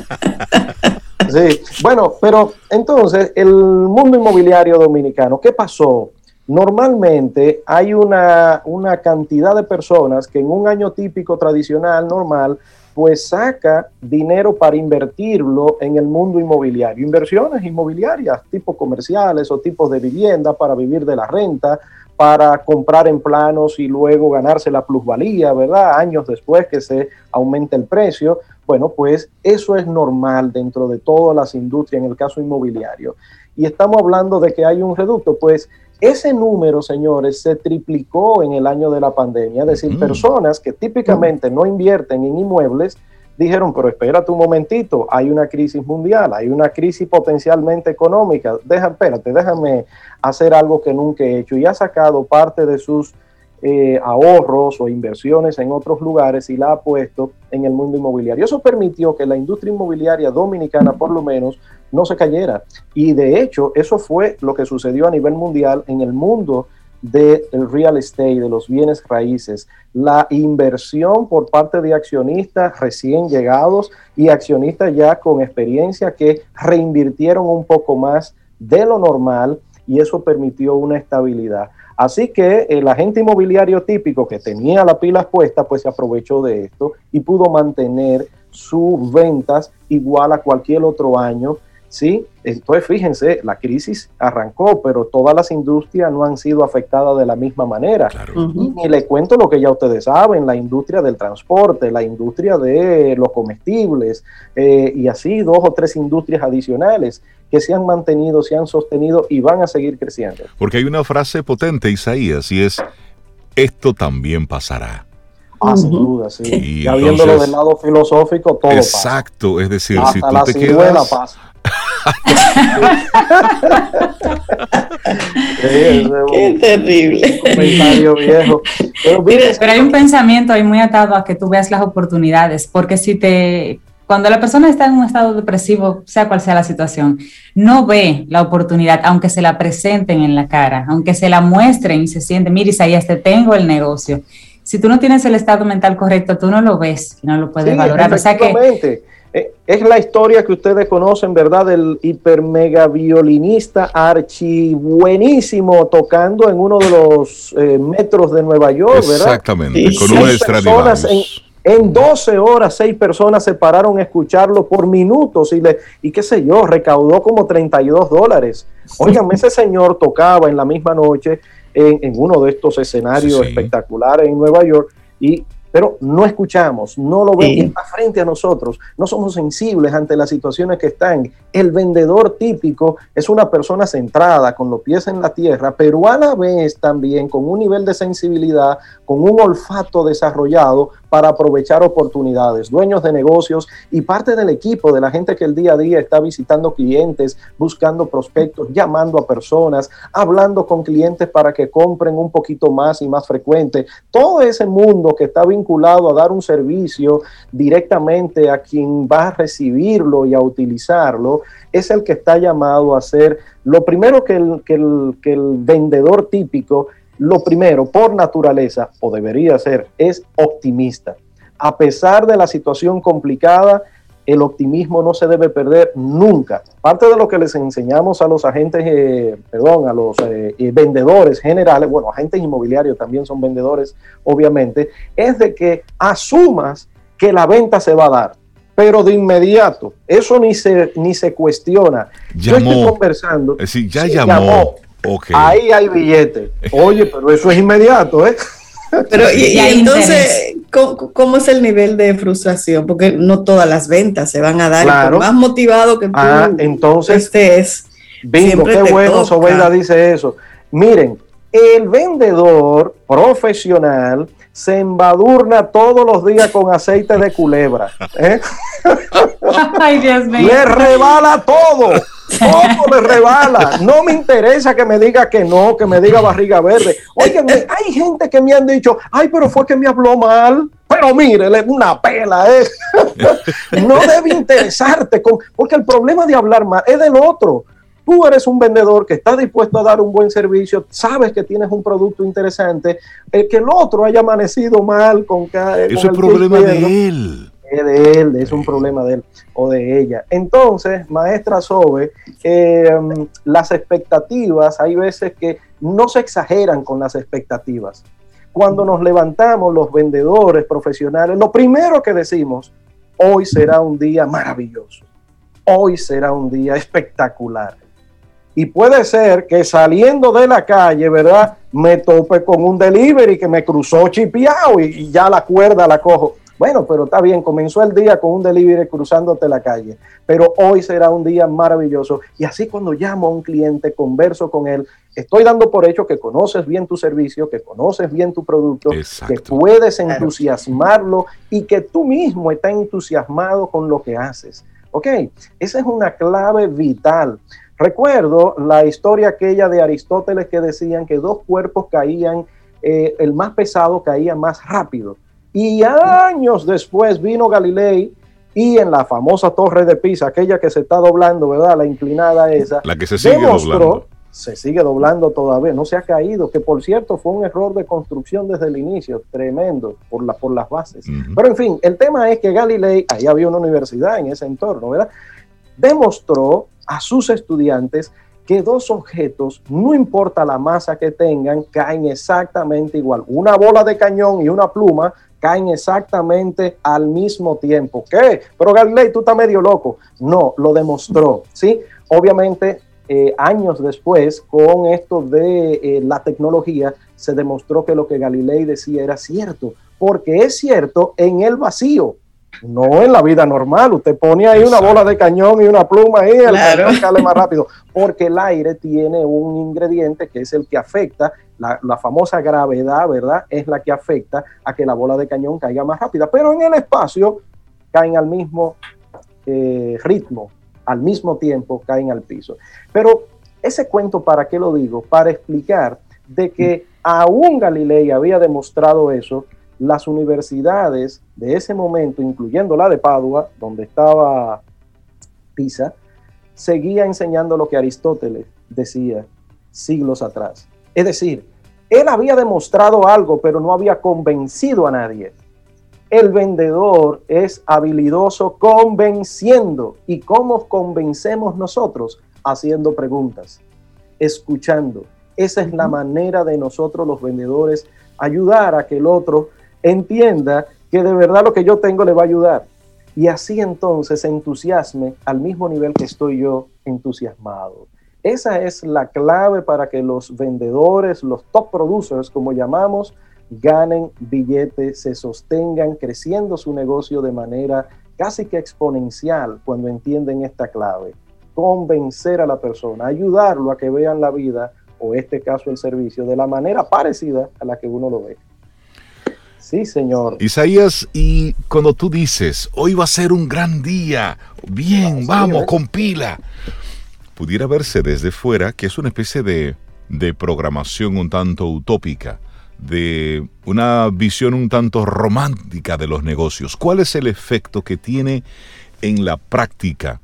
Sí, bueno, pero entonces el mundo inmobiliario dominicano, ¿qué pasó? Normalmente hay una, cantidad de personas que en un año típico tradicional, normal, pues saca dinero para invertirlo en el mundo inmobiliario. Inversiones inmobiliarias, tipo comerciales o tipos de vivienda para vivir de la renta, para comprar en planos y luego ganarse la plusvalía, ¿verdad? Años después que se aumente el precio. Bueno, pues eso es normal dentro de todas las industrias, en el caso inmobiliario. Y estamos hablando de que hay un reducto, pues ese número, señores, se triplicó en el año de la pandemia, es decir, personas que típicamente no invierten en inmuebles dijeron, pero espérate un momentito, hay una crisis mundial, hay una crisis potencialmente económica, Deja, espérate, déjame hacer algo que nunca he hecho y ha sacado parte de sus eh, ahorros o inversiones en otros lugares y la ha puesto en el mundo inmobiliario. Eso permitió que la industria inmobiliaria dominicana, por lo menos, no se cayera. Y de hecho, eso fue lo que sucedió a nivel mundial en el mundo del real estate, de los bienes raíces, la inversión por parte de accionistas recién llegados y accionistas ya con experiencia que reinvirtieron un poco más de lo normal y eso permitió una estabilidad. Así que el agente inmobiliario típico que tenía las pilas puestas, pues se aprovechó de esto y pudo mantener sus ventas igual a cualquier otro año ¿sí? Entonces, fíjense, la crisis arrancó, pero todas las industrias no han sido afectadas de la misma manera. Y le cuento lo que ya ustedes saben, la industria del transporte, la industria de los comestibles, eh, y así dos o tres industrias adicionales que se han mantenido, se han sostenido y van a seguir creciendo. Porque hay una frase potente, Isaías, y es, esto también pasará. Ah, sin duda, sí. ya viéndolo del lado filosófico, todo Exacto, es decir, si tú te quedas... Pasa Qué terrible. Pero, hay un pensamiento ahí muy atado a que tú veas las oportunidades, porque si te cuando la persona está en un estado depresivo, sea cual sea la situación, no ve la oportunidad, aunque se la presenten en la cara, aunque se la muestren y se siente, mire, Isaías, te tengo el negocio. Si tú no tienes el estado mental correcto, tú no lo ves no lo puedes valorar. O sea que es la historia que ustedes conocen, ¿verdad? Del hiper mega violinista archi buenísimo tocando en uno de los eh, metros de Nueva York, ¿verdad? Exactamente, con un en, en 12 horas, seis personas se pararon a escucharlo por minutos y, le, y qué sé yo, recaudó como 32 dólares. Oigan, ese señor tocaba en la misma noche en, uno de estos escenarios espectaculares en Nueva York y pero no escuchamos, no lo vemos, está frente a nosotros, no somos sensibles ante las situaciones que están. El vendedor típico es una persona centrada, con los pies en la tierra, pero a la vez también con un nivel de sensibilidad, con un olfato desarrollado para aprovechar oportunidades, dueños de negocios y parte del equipo de la gente que el día a día está visitando clientes, buscando prospectos, llamando a personas, hablando con clientes para que compren un poquito más y más frecuente. Todo ese mundo que está vinculado a dar un servicio directamente a quien va a recibirlo y a utilizarlo, es el que está llamado a ser lo primero que el, que el, que el vendedor típico lo primero, por naturaleza, o debería ser, es optimista. A pesar de la situación complicada, el optimismo no se debe perder nunca. Parte de lo que les enseñamos a los agentes, eh, perdón, a los eh, eh, vendedores generales, bueno, agentes inmobiliarios también son vendedores, obviamente, es de que asumas que la venta se va a dar, pero de inmediato. Eso ni se, ni se cuestiona. Yo estoy conversando. Es decir, ya llamó Ahí hay billete. Oye, pero eso es inmediato, ¿eh? Pero y, entonces, ¿cómo, es el nivel de frustración? Porque no todas las ventas se van a dar. más motivado que tú ah, entonces, estés. Bingo, qué bueno, Sobeda dice eso. Miren, el vendedor profesional se embadurna todos los días con aceite de culebra. ¿eh? Ay, Dios mío. Le rebala todo. Todo le rebala. No me interesa que me diga que no, que me diga barriga verde. Oigan, hay gente que me han dicho, ay, pero fue que me habló mal. Pero mire, es una pela, ¿eh? no debe interesarte, con, porque el problema de hablar mal es del otro. Tú eres un vendedor que está dispuesto a dar un buen servicio, sabes que tienes un producto interesante, el que el otro haya amanecido mal con cada... Eso es problema de él es de él, es un problema de él o de ella. Entonces, maestra Sobe, em, las expectativas, hay veces que no se exageran con las expectativas. Cuando nos levantamos los vendedores profesionales, lo primero que decimos, hoy será un día maravilloso, hoy será un día espectacular. Y puede ser que saliendo de la calle, ¿verdad? Me tope con un delivery que me cruzó chipiao y, y ya la cuerda la cojo. Bueno, pero está bien, comenzó el día con un delivery cruzándote la calle, pero hoy será un día maravilloso. Y así cuando llamo a un cliente, converso con él, estoy dando por hecho que conoces bien tu servicio, que conoces bien tu producto, que puedes entusiasmarlo y que tú mismo estás entusiasmado con lo que haces. Ok, esa es una clave vital. Recuerdo la historia aquella de Aristóteles que decían que dos cuerpos caían, eh, el más pesado caía más rápido y años después vino Galilei y en la famosa torre de Pisa, aquella que se está doblando, ¿verdad? La inclinada esa. La que se sigue doblando. Se sigue doblando todavía, no se ha caído, que por cierto fue un error de construcción desde el inicio, tremendo, por, la, por las bases. Pero en fin, el tema es que Galilei, ahí había una universidad en ese entorno, ¿verdad? Demostró a sus estudiantes que dos objetos, no importa la masa que tengan, caen exactamente igual. Una bola de cañón y una pluma caen exactamente al mismo tiempo. ¿Qué? Pero Galilei, tú estás medio loco. No, lo demostró, ¿sí? Obviamente, eh, años después, con esto de eh, la tecnología, se demostró que lo que Galilei decía era cierto, porque es cierto en el vacío. No en la vida normal, usted pone ahí una bola de cañón y una pluma ahí, el cañón sale más rápido, porque el aire tiene un ingrediente que es el que afecta la, famosa gravedad, ¿verdad? Es la que afecta a que la bola de cañón caiga más rápida. Pero en el espacio caen al mismo eh, ritmo, al mismo tiempo caen al piso. Pero ese cuento, ¿para qué lo digo? Para explicar de que aún Galilei había demostrado eso, las universidades de ese momento, incluyendo la de Padua, donde estaba Pisa, seguía enseñando lo que Aristóteles decía siglos atrás. Es decir, él había demostrado algo, pero no había convencido a nadie. El vendedor es habilidoso convenciendo. ¿Y cómo convencemos nosotros? Haciendo preguntas, escuchando. Esa es la manera de nosotros los vendedores ayudar a que el otro entienda que de verdad lo que yo tengo le va a ayudar. Y así entonces entusiasme al mismo nivel que estoy yo entusiasmado. Esa es la clave para que los vendedores, los top producers, como llamamos, ganen billetes, se sostengan creciendo su negocio de manera casi que exponencial cuando entienden esta clave. Convencer a la persona, ayudarlo a que vean la vida o este caso el servicio de la manera parecida a la que uno lo ve. Sí, señor. Isaías, y cuando tú dices, hoy va a ser un gran día, bien, vamos, compila, pudiera verse desde fuera que es una especie de, de programación un tanto utópica de una visión un tanto romántica de los negocios. ¿Cuál es el efecto que tiene en la práctica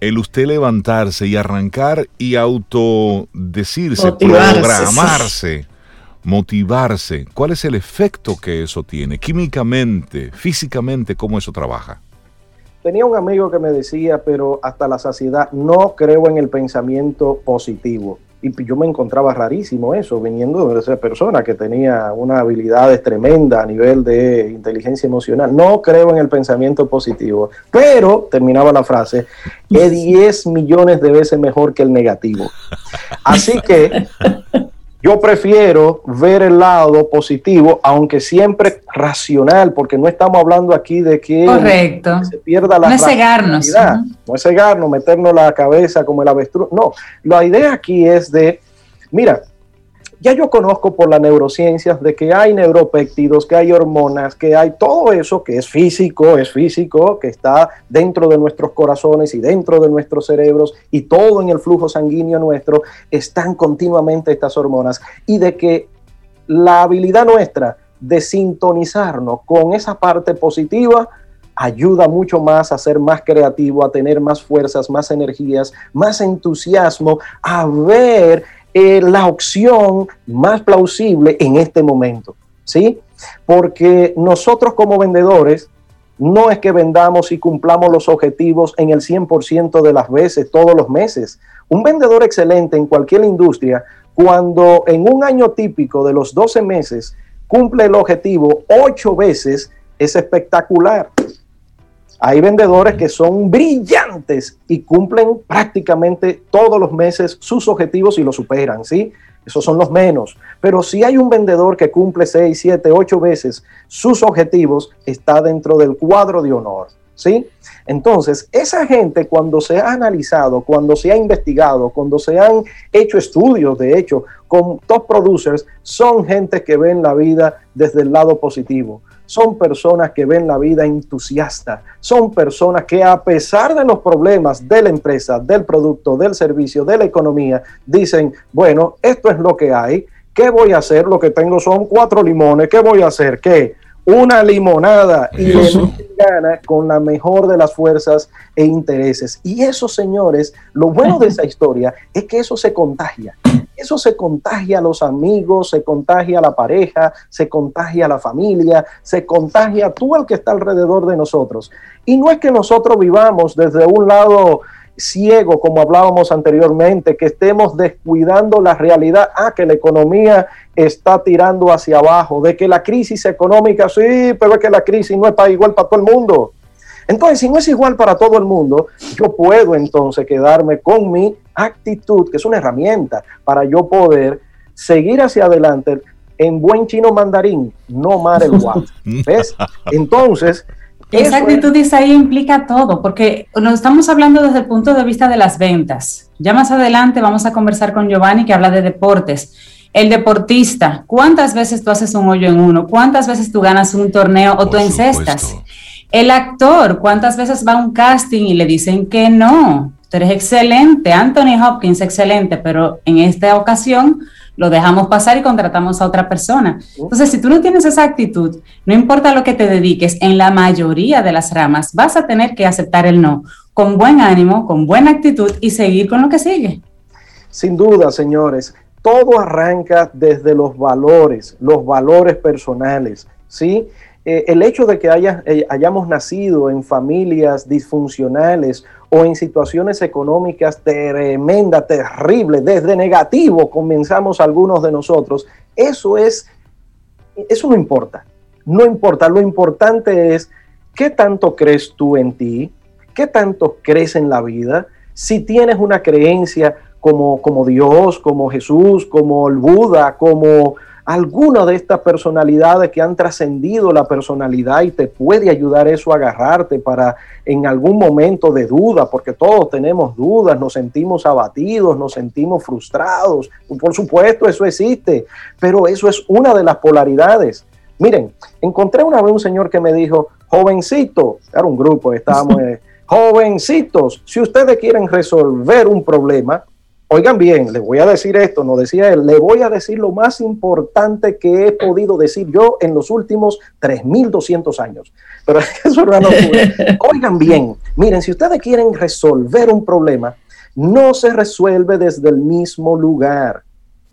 el usted levantarse y arrancar y autodecirse, programarse, motivarse? ¿Cuál es el efecto que eso tiene? Químicamente, físicamente, ¿cómo eso trabaja? Tenía un amigo que me decía, pero hasta la saciedad, no creo en el pensamiento positivo. Y yo me encontraba rarísimo eso, viniendo de esa persona que tenía una habilidad tremenda a nivel de inteligencia emocional. No creo en el pensamiento positivo, pero, terminaba la frase, es 10 millones de veces mejor que el negativo. Así que yo prefiero ver el lado positivo, aunque siempre racional, porque no estamos hablando aquí de que se pierda la no es cegarnos. No es cegarnos, meternos la cabeza como el avestruz. No, la idea aquí es de, mira, ya yo conozco por las neurociencias de que hay neuropéptidos, que hay hormonas, que hay todo eso que es físico, es físico, que está dentro de nuestros corazones y dentro de nuestros cerebros y todo en el flujo sanguíneo nuestro, están continuamente estas hormonas. Y de que la habilidad nuestra de sintonizarnos con esa parte positiva ayuda mucho más a ser más creativo, a tener más fuerzas, más energías, más entusiasmo, a ver la opción más plausible en este momento, ¿sí? Porque nosotros como vendedores no es que vendamos y cumplamos los objetivos en el 100% de las veces, todos los meses. Un vendedor excelente en cualquier industria, cuando en un año típico de los 12 meses cumple el objetivo ocho veces, es espectacular. Hay vendedores que son brillantes y cumplen prácticamente todos los meses sus objetivos y los superan, ¿sí? Esos son los menos. Pero si hay un vendedor que cumple 6, 7, 8 veces sus objetivos, está dentro del cuadro de honor, ¿sí? Entonces, esa gente cuando se ha analizado, cuando se ha investigado, cuando se han hecho estudios, de hecho, con top producers, son gente que ven la vida desde el lado positivo son personas que ven la vida entusiasta, son personas que a pesar de los problemas de la empresa, del producto, del servicio, de la economía, dicen, bueno, esto es lo que hay, ¿qué voy a hacer? Lo que tengo son cuatro limones, ¿qué voy a hacer? ¿Qué? Una limonada y le gana con la mejor de las fuerzas e intereses. Y eso, señores, lo bueno de esa historia es que eso se contagia. Eso se contagia a los amigos, se contagia a la pareja, se contagia a la familia, se contagia a todo el que está alrededor de nosotros. Y no es que nosotros vivamos desde un lado ciego, como hablábamos anteriormente, que estemos descuidando la realidad, ah, que la economía está tirando hacia abajo, de que la crisis económica, sí, pero es que la crisis no es para igual para todo el mundo. Entonces, si no es igual para todo el mundo, yo puedo entonces quedarme con mi actitud, que es una herramienta para yo poder seguir hacia adelante en buen chino mandarín, no mar el guapo. ¿Ves? Entonces... Esa actitud dice ahí implica todo, porque nos estamos hablando desde el punto de vista de las ventas. Ya más adelante vamos a conversar con Giovanni que habla de deportes. El deportista, ¿cuántas veces tú haces un hoyo en uno? ¿Cuántas veces tú ganas un torneo o tú encestas? El actor, ¿cuántas veces va a un casting y le dicen que no? Tú eres excelente, Anthony Hopkins, excelente, pero en esta ocasión lo dejamos pasar y contratamos a otra persona. Entonces, si tú no tienes esa actitud, no importa lo que te dediques, en la mayoría de las ramas vas a tener que aceptar el no, con buen ánimo, con buena actitud y seguir con lo que sigue. Sin duda, señores, todo arranca desde los valores, los valores personales, ¿sí? Eh, el hecho de que eh, hayamos nacido en familias disfuncionales o en situaciones económicas tremendas, terribles, desde negativo comenzamos algunos de nosotros, eso es, eso no importa, no importa, lo importante es qué tanto crees tú en ti, qué tanto crees en la vida, si tienes una creencia como, como Dios, como Jesús, como el Buda, como alguna de estas personalidades que han trascendido la personalidad y te puede ayudar eso a agarrarte para en algún momento de duda, porque todos tenemos dudas, nos sentimos abatidos, nos sentimos frustrados. Por supuesto, eso existe, pero eso es una de las polaridades. Miren, encontré una vez un señor que me dijo, jovencito, era un grupo, estábamos, eh, jovencitos, si ustedes quieren resolver un problema, Oigan bien, les voy a decir esto, no decía él, le voy a decir lo más importante que he podido decir yo en los últimos 3.200 años. Pero eso no Oigan bien, miren, si ustedes quieren resolver un problema, no se resuelve desde el mismo lugar.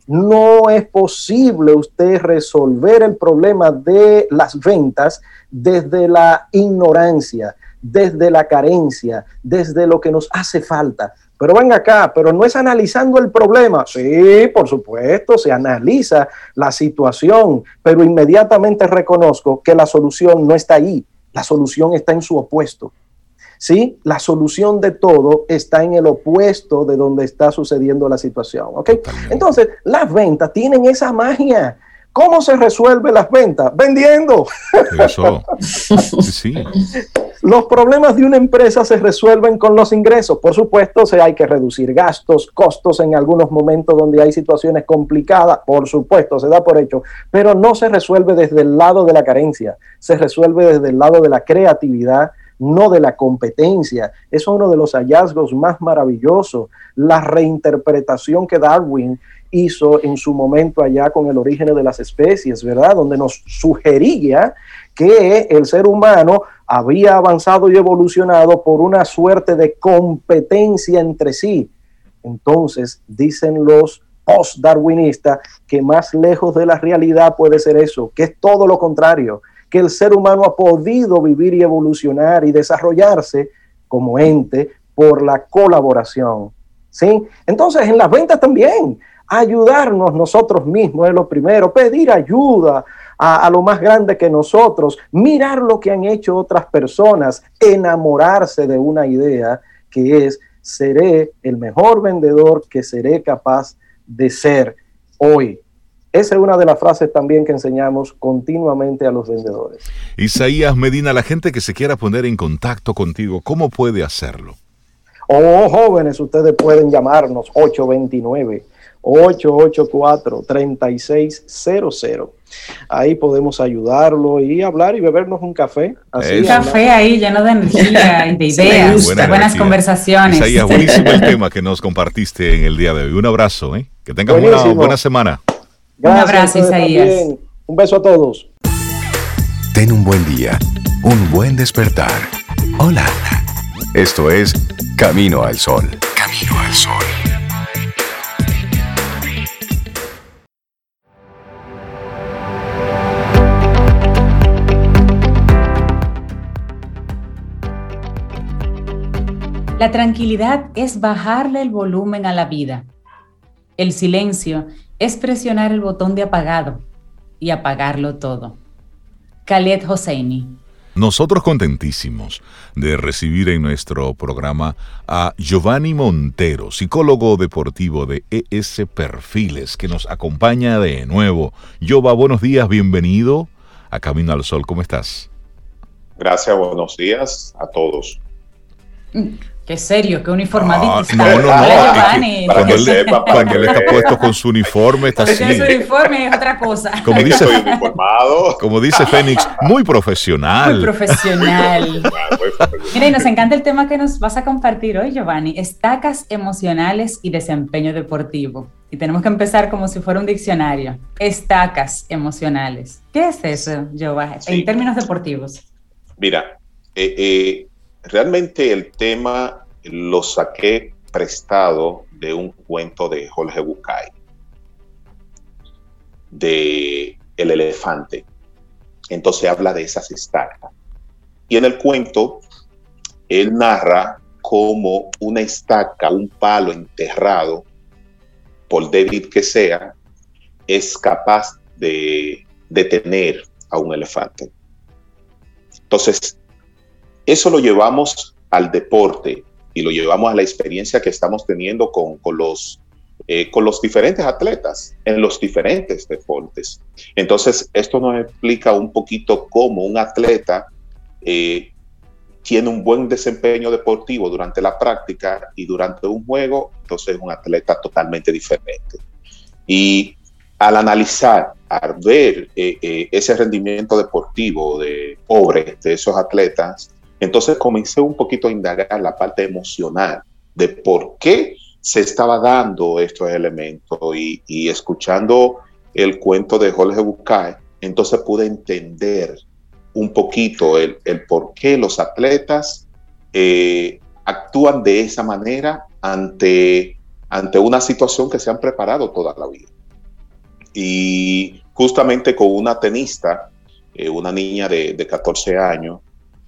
No es posible usted resolver el problema de las ventas desde la ignorancia, desde la carencia, desde lo que nos hace falta. Pero venga acá, pero no es analizando el problema. Sí, por supuesto, se analiza la situación, pero inmediatamente reconozco que la solución no está ahí. La solución está en su opuesto. ¿sí? La solución de todo está en el opuesto de donde está sucediendo la situación, ¿ok? Entonces, las ventas tienen esa magia. ¿Cómo se resuelve las ventas? Vendiendo. Eso. Sí. Los problemas de una empresa se resuelven con los ingresos. Por supuesto, se hay que reducir gastos, costos en algunos momentos donde hay situaciones complicadas. Por supuesto, se da por hecho. Pero no se resuelve desde el lado de la carencia. Se resuelve desde el lado de la creatividad, no de la competencia. Eso es uno de los hallazgos más maravillosos. La reinterpretación que Darwin hizo en su momento allá con el origen de las especies, ¿verdad? Donde nos sugería que el ser humano había avanzado y evolucionado por una suerte de competencia entre sí. Entonces, dicen los post-darwinistas que más lejos de la realidad puede ser eso, que es todo lo contrario, que el ser humano ha podido vivir y evolucionar y desarrollarse como ente por la colaboración. ¿Sí? Entonces, en las ventas también, ayudarnos nosotros mismos es lo primero, pedir ayuda, a, lo más grande que nosotros, mirar lo que han hecho otras personas, enamorarse de una idea que es, seré el mejor vendedor que seré capaz de ser hoy. Esa es una de las frases también que enseñamos continuamente a los vendedores. Isaías Medina, la gente que se quiera poner en contacto contigo, ¿cómo puede hacerlo? Oh, jóvenes, ustedes pueden llamarnos 829 884-3600. Ahí podemos ayudarlo y hablar y bebernos un café. un café ahí lleno de energía y de ideas, de buenas conversaciones. Isaías, buenísimo el tema que nos compartiste en el día de hoy. Un abrazo, ¿eh? que tengas una buena semana. un abrazo, Isaías. Un beso a todos. Ten un buen día, un buen despertar. Hola. Esto es Camino al Sol. Camino al Sol. La tranquilidad es bajarle el volumen a la vida. El silencio es presionar el botón de apagado y apagarlo todo. Khaled Hosseini. Nosotros contentísimos de recibir en nuestro programa a Giovanni Montero, psicólogo deportivo de ES Perfiles, que nos acompaña de nuevo. Giova, buenos días, bienvenido a Camino al Sol, ¿cómo estás? Gracias, buenos días a todos. Qué serio, qué uniformadito ah, No, no, no. cuando, él, cuando él está puesto con su uniforme, está así. su uniforme es otra cosa. Como dice, como dice Fénix, muy profesional. Muy profesional. Mira, y nos encanta el tema que nos vas a compartir hoy, Giovanni. Estacas emocionales y desempeño deportivo. Y tenemos que empezar como si fuera un diccionario. Estacas emocionales. ¿Qué es eso, Giovanni, en términos deportivos? Mira, eh, eh realmente el tema lo saqué prestado de un cuento de Jorge Bucay, de El elefante. Entonces habla de esas estacas. Y en el cuento, él narra cómo una estaca, un palo enterrado, por débil que sea, es capaz de detener a un elefante. Entonces, eso lo llevamos al deporte y lo llevamos a la experiencia que estamos teniendo con, los, eh, los diferentes atletas en los diferentes deportes. Entonces, esto nos explica un poquito cómo un atleta eh, tiene un buen desempeño deportivo durante la práctica y durante un juego, entonces es un atleta totalmente diferente. Y al analizar, al ver eh, ese rendimiento deportivo de pobre de esos atletas, entonces comencé un poquito a indagar la parte emocional de por qué se estaba dando estos elementos y, escuchando el cuento de Jorge Bucay, entonces pude entender un poquito el, por qué los atletas eh, actúan de esa manera ante, ante una situación que se han preparado toda la vida. Y justamente con una tenista, eh, una niña de, de 14 años,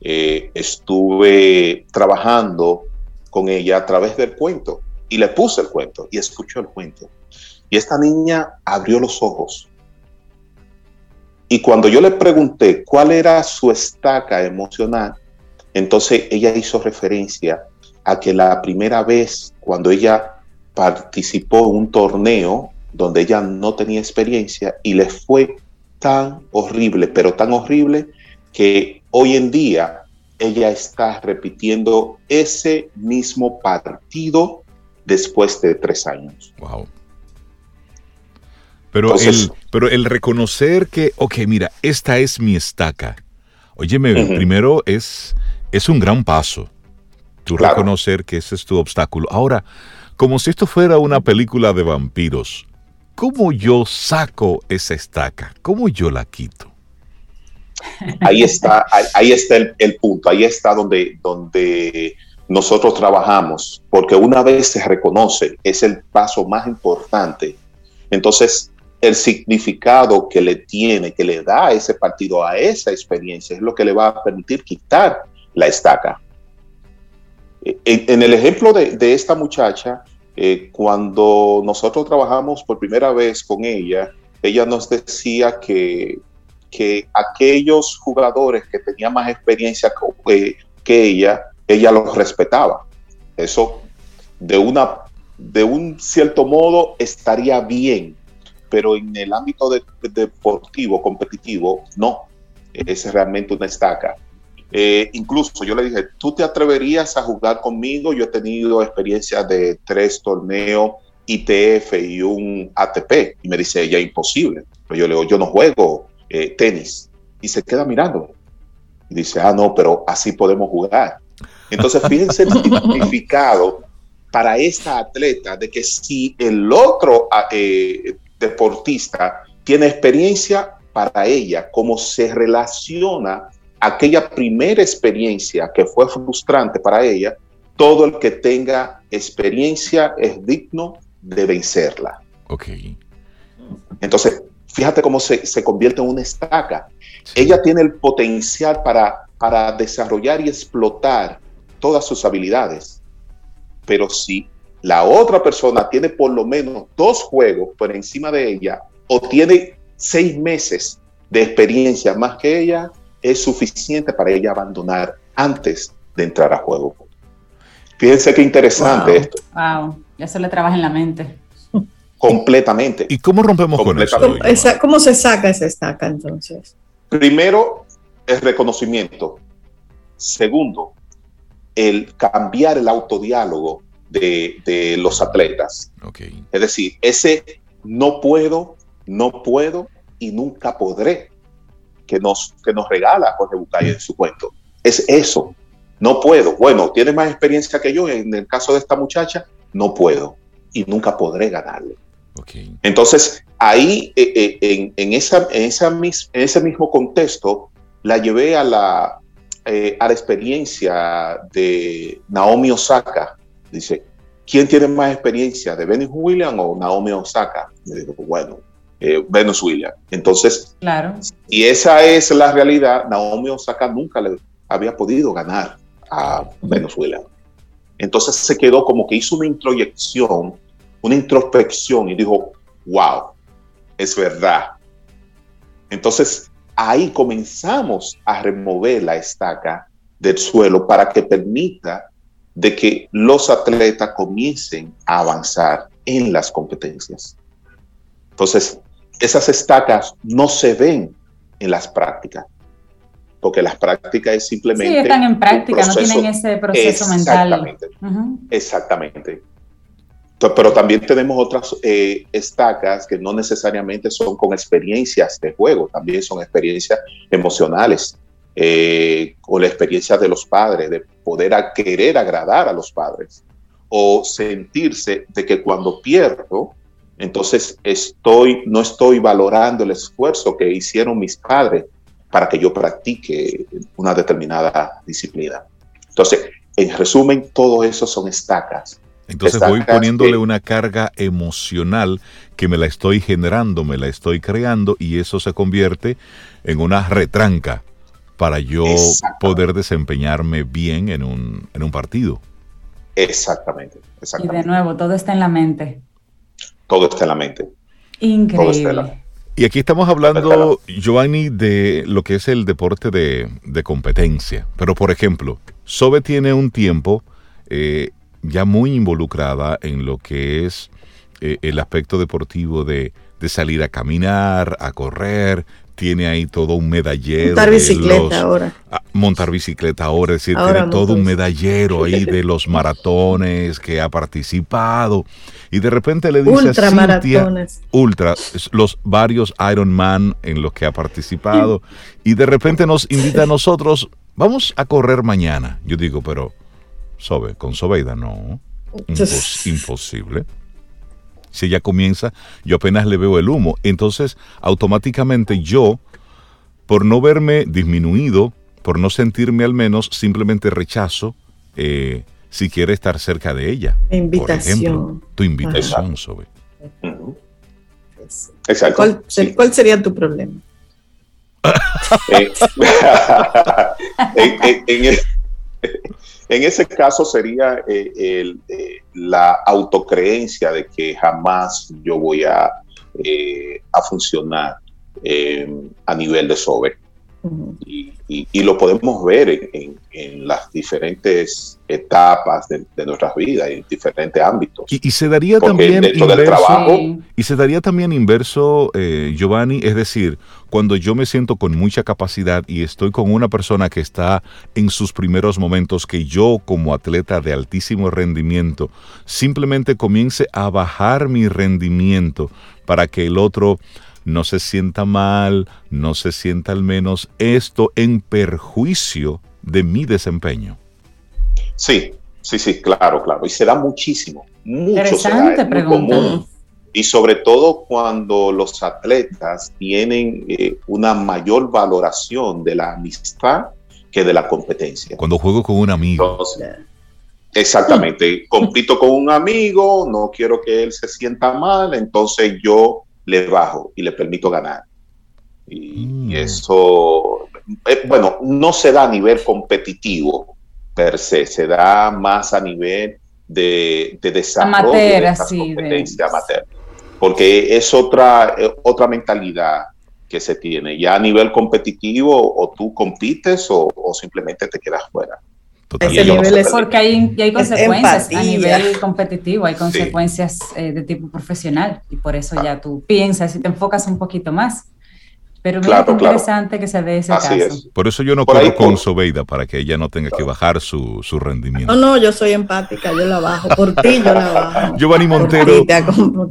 eh, estuve trabajando con ella a través del cuento y le puse el cuento y escuchó el cuento. Y esta niña abrió los ojos. Y cuando yo le pregunté cuál era su estaca emocional, entonces ella hizo referencia a que la primera vez cuando ella participó en un torneo donde ella no tenía experiencia y le fue tan horrible, pero tan horrible que hoy en día ella está repitiendo ese mismo partido después de tres años. Wow. Pero, el, pero el reconocer que, ok, mira, esta es mi estaca. Óyeme, primero es, es un gran paso. Tú reconocer que ese es tu obstáculo. Ahora, como si esto fuera una película de vampiros, ¿cómo yo saco esa estaca? ¿Cómo yo la quito? Ahí está, ahí, está el, punto, ahí está donde, donde nosotros trabajamos, porque una vez se reconoce, es el paso más importante. Entonces, el significado que le tiene, que le da ese partido a esa experiencia, es lo que le va a permitir quitar la estaca. En, el ejemplo de, esta muchacha, eh, cuando nosotros trabajamos por primera vez con ella, ella nos decía que que aquellos jugadores que tenían más experiencia que, ella, ella los respetaba. Eso de, una, de un cierto modo estaría bien, pero en el ámbito deportivo, competitivo, no. Es realmente una estaca. Eh, incluso yo le dije, ¿tú te atreverías a jugar conmigo? Yo he tenido experiencia de tres torneos ITF y un ATP. Y me dice, ella, imposible. Pero yo le digo, yo no juego eh, tenis y se queda mirando. Y dice, ah, no, pero así podemos jugar. Entonces, fíjense el significado para esta atleta de que si el otro ah, eh, deportista tiene experiencia para ella, cómo se relaciona aquella primera experiencia que fue frustrante para ella, todo el que tenga experiencia es digno de vencerla. Ok. Entonces, fíjate cómo se, convierte en una estaca. Ella tiene el potencial para, para desarrollar y explotar todas sus habilidades. Pero si la otra persona tiene por lo menos dos juegos por encima de ella o tiene seis meses de experiencia más que ella, es suficiente para ella abandonar antes de entrar a juego. Fíjense qué interesante esto. Wow, ya se le trabaja en la mente. Completamente. ¿Y cómo rompemos con eso? ¿Cómo se saca esa estaca entonces? Primero, el reconocimiento. Segundo, el cambiar el autodiálogo de, los atletas. Es decir, ese no puedo, no puedo y nunca podré que nos, que nos regala Jorge Bucay en su cuento. Es eso. No puedo. Bueno, tiene más experiencia que yo. En el caso de esta muchacha, no puedo y nunca podré ganarle. Entonces, ahí, eh, eh, en, esa, en, ese mismo contexto, la llevé a la, eh, a la experiencia de Naomi Osaka. Dice, ¿quién tiene más experiencia, de Benny Williams o Naomi Osaka? Le digo, bueno, eh, Venus Williams. Entonces, claro. y esa es la realidad, Naomi Osaka nunca le había podido ganar a Venus Williams. Entonces se quedó como que hizo una introyección, una introspección y dijo, wow, es verdad. Entonces ahí comenzamos a remover la estaca del suelo para que permita de que los atletas comiencen a avanzar en las competencias. Entonces, esas estacas no se ven en las prácticas, porque las prácticas es simplemente... Sí, están en práctica, no tienen ese proceso mental. Exactamente. Pero también tenemos otras eh, estacas que no necesariamente son con experiencias de juego, también son experiencias emocionales, eh, o la experiencia de los padres, de poder querer agradar a los padres, o sentirse de que cuando pierdo, entonces estoy, no estoy valorando el esfuerzo que hicieron mis padres para que yo practique una determinada disciplina. Entonces, en resumen, todo eso son estacas. Entonces voy poniéndole una carga emocional que me la estoy generando, me la estoy creando y eso se convierte en una retranca para yo poder desempeñarme bien en un, en un partido. Exactamente, exactamente. Y de nuevo, todo está en la mente. Todo está en la mente. Increíble. Y aquí estamos hablando, Giovanni, de lo que es el deporte de, competencia. Pero, por ejemplo, Sobe tiene un tiempo eh, ya muy involucrada en lo que es eh, el aspecto deportivo de, de, salir a caminar, a correr, tiene ahí todo un medallero. Montar bicicleta ahora. Ah, montar bicicleta ahora, es decir, tiene todo un medallero ahí de los maratones que ha participado. Y de repente le dice ultra maratones. Ultra, los varios Ironman en los que ha participado. Y de repente nos invita a nosotros, vamos a correr mañana. Yo digo, pero, Sobe, con Sobeida no. imposible si ella comienza, yo apenas le veo el humo. Entonces, automáticamente yo, por no verme disminuido, por no sentirme al menos, simplemente rechazo eh, si quiere estar cerca de ella. Invitación. Por ejemplo, tu invitación, Sobe. Exacto. ¿Cuál, sería tu problema? Eh, en, en ese caso sería eh, eh, la autocreencia de que jamás yo voy a, eh, a funcionar a nivel de sobre y, lo podemos ver en, las diferentes etapas de, nuestras vidas, en diferentes ámbitos. Y, se daría también inverso, y se daría también inverso, eh, Giovanni, es decir, cuando yo me siento con mucha capacidad y estoy con una persona que está en sus primeros momentos, que yo como atleta de altísimo rendimiento, simplemente comience a bajar mi rendimiento para que el otro no se sienta mal, no se sienta al menos esto en perjuicio de mi desempeño. Sí, sí, sí, claro, claro. Y se da muchísimo, mucho Interesante pregunta. Y sobre todo cuando los atletas tienen eh, una mayor valoración de la amistad que de la competencia. Cuando juego con un amigo. exactamente. Compito con un amigo, no quiero que él se sienta mal, entonces yo le bajo y le permito ganar. Y, mm. eso, eh, bueno, no se da a nivel competitivo per se, se da más a nivel de, de desarrollo de amateur. Porque es otra, eh, otra mentalidad que se tiene. Ya a nivel competitivo, o tú compites o, o simplemente te quedas fuera. Porque hay, hay consecuencias a nivel competitivo, hay consecuencias eh, de tipo profesional y por eso ya tú piensas y te enfocas un poquito más. Pero mira interesante que se dé ese caso. Por eso yo no corro con Sobeida, para que ella no tenga que bajar su, su, rendimiento. No, no, yo soy empática, yo la bajo. Por ti yo la bajo. Giovanni Montero,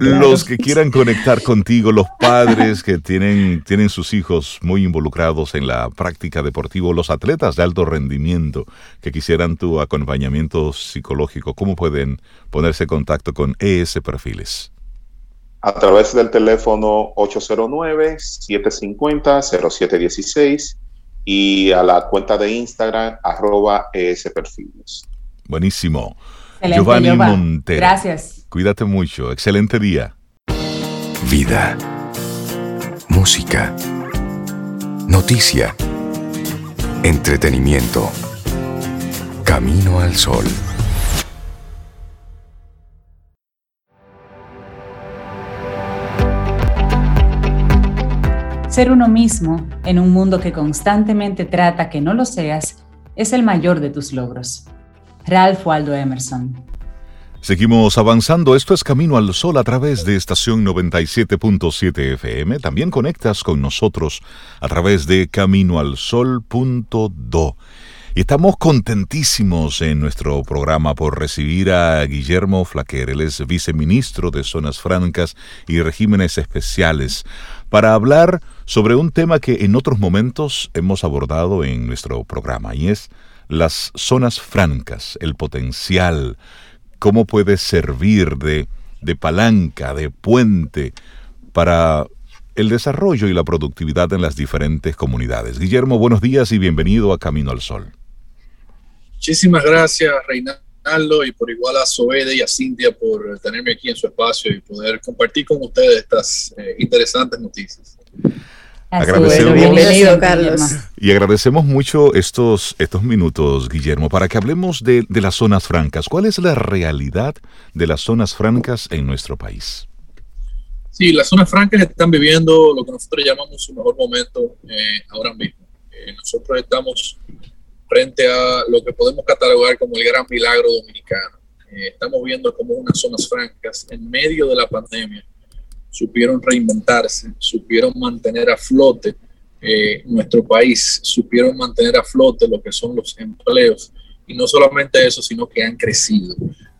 los que quieran conectar contigo, los padres que tienen, tienen sus hijos muy involucrados en la práctica deportiva, los atletas de alto rendimiento que quisieran tu acompañamiento psicológico, ¿cómo pueden ponerse en contacto con ES Perfiles? A través del teléfono 809-750-0716 y a la cuenta de Instagram arroba perfiles. Buenísimo. Giovanni Montero. Gracias. Cuídate mucho. Excelente día. Vida. música, noticia, entretenimiento. Camino al sol. Ser uno mismo en un mundo que constantemente trata que no lo seas es el mayor de tus logros. Ralph Waldo Emerson. Seguimos avanzando. Esto es Camino al Sol a través de estación 97.7 FM. También conectas con nosotros a través de caminoalsol.do. Y estamos contentísimos en nuestro programa por recibir a Guillermo Flaquer. Él es viceministro de Zonas Francas y Regímenes Especiales para hablar sobre un tema que en otros momentos hemos abordado en nuestro programa y es las zonas francas, el potencial, cómo puede servir de, de palanca, de puente para el desarrollo y la productividad en las diferentes comunidades. Guillermo, buenos días y bienvenido a Camino al Sol. Muchísimas gracias, Reinaldo, y por igual a Soede y a Cintia por tenerme aquí en su espacio y poder compartir con ustedes estas eh, interesantes noticias. Agradecemos, bienvenido, Carlos. Y agradecemos mucho estos, estos minutos, Guillermo, para que hablemos de, de, las zonas francas. ¿Cuál es la realidad de las zonas francas en nuestro país? Sí, las zonas francas están viviendo lo que nosotros llamamos su mejor momento eh, ahora mismo. Eh, nosotros estamos frente a lo que podemos catalogar como el gran milagro dominicano. Eh, estamos viendo cómo unas zonas francas en medio de la pandemia supieron reinventarse, supieron mantener a flote eh, nuestro país, supieron mantener a flote lo que son los empleos y no solamente eso, sino que han crecido.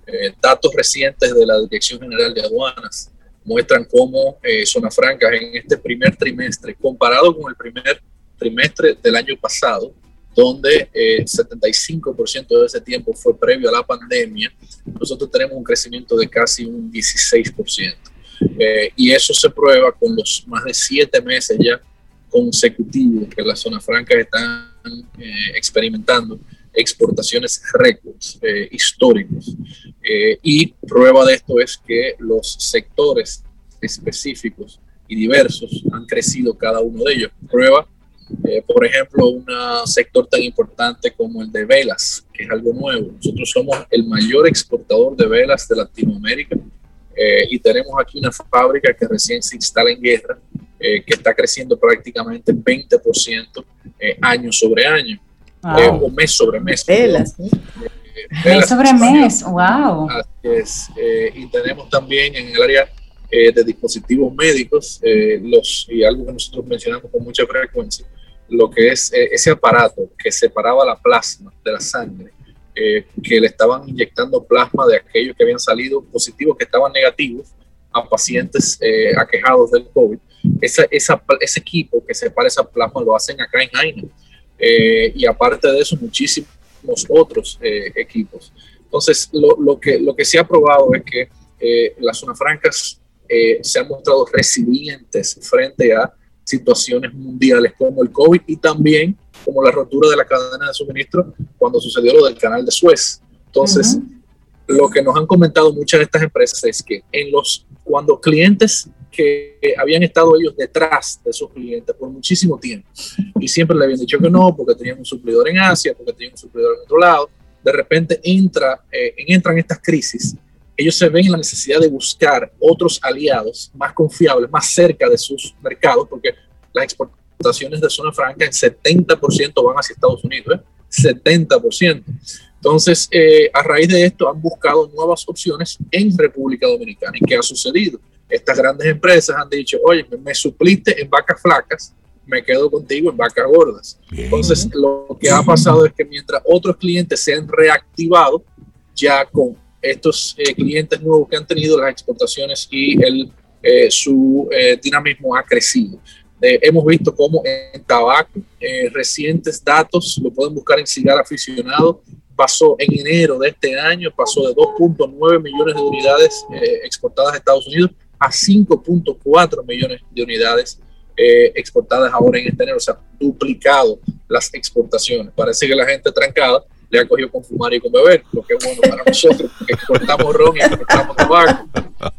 Eh, datos recientes de la Dirección General de Aduanas muestran cómo eh, Zonas Francas en este primer trimestre, comparado con el primer trimestre del año pasado, donde el eh, 75% de ese tiempo fue previo a la pandemia, nosotros tenemos un crecimiento de casi un 16%. Eh, y eso se prueba con los más de siete meses ya consecutivos que las zonas francas están eh, experimentando exportaciones récords históricos. y prueba de esto es que los sectores específicos y diversos han crecido cada uno de ellos. Prueba eh, por ejemplo, un sector tan importante como el de velas, que es algo nuevo. Nosotros somos el mayor exportador de velas de Latinoamérica eh, y tenemos aquí una fábrica que recién se instala en guerra, eh, que está creciendo prácticamente 20% año sobre año, o mes sobre mes. Velas. mes sobre mes, wow. Así es. y tenemos también en el área de dispositivos médicos, los, y algo que nosotros mencionamos con mucha frecuencia, lo que es eh, ese aparato que separaba la plasma de la sangre, eh, que le estaban inyectando plasma de aquellos que habían salido positivos, que estaban negativos a pacientes eh, aquejados del COVID. Esa, esa, ese equipo que separa esa plasma lo hacen acá en Jaina. y aparte de eso, muchísimos otros equipos. Entonces, lo, lo, que, lo que se ha probado es que las zonas francas se han mostrado resilientes frente a situaciones mundiales como el COVID y también como la rotura de la cadena de suministro cuando sucedió lo del canal de Suez. Entonces, lo que nos han comentado muchas de estas empresas es que en los cuando clientes que habían estado ellos detrás de esos clientes por muchísimo tiempo y siempre le habían dicho que no porque tenían un suplidor en Asia, porque tenían un suplidor en otro lado, de repente entra, eh, entran estas crisis ellos se ven en la necesidad de buscar otros aliados más confiables, más cerca de sus mercados, porque las exportaciones de zona franca en 70% van hacia Estados Unidos, ¿eh? 70%. Entonces, eh, a raíz de esto han buscado nuevas opciones en República Dominicana. ¿Y qué ha sucedido? Estas grandes empresas han dicho, oye, me supliste en vacas flacas, me quedo contigo en vacas gordas. Entonces, lo que ha pasado es que mientras otros clientes se han reactivado ya con estos eh, clientes nuevos que han tenido las exportaciones y el, eh, su eh, dinamismo ha crecido. Hemos visto cómo en tabaco, recientes datos, lo pueden buscar en Cigar Aficionado, pasó en enero de este año, pasó de 2.9 millones de unidades exportadas a Estados Unidos a 5.4 millones de unidades exportadas ahora en este enero, o sea, duplicado las exportaciones. Parece que la gente trancada le ha cogido con fumar y con beber, lo que es bueno para nosotros, que cortamos ron y cortamos tabaco.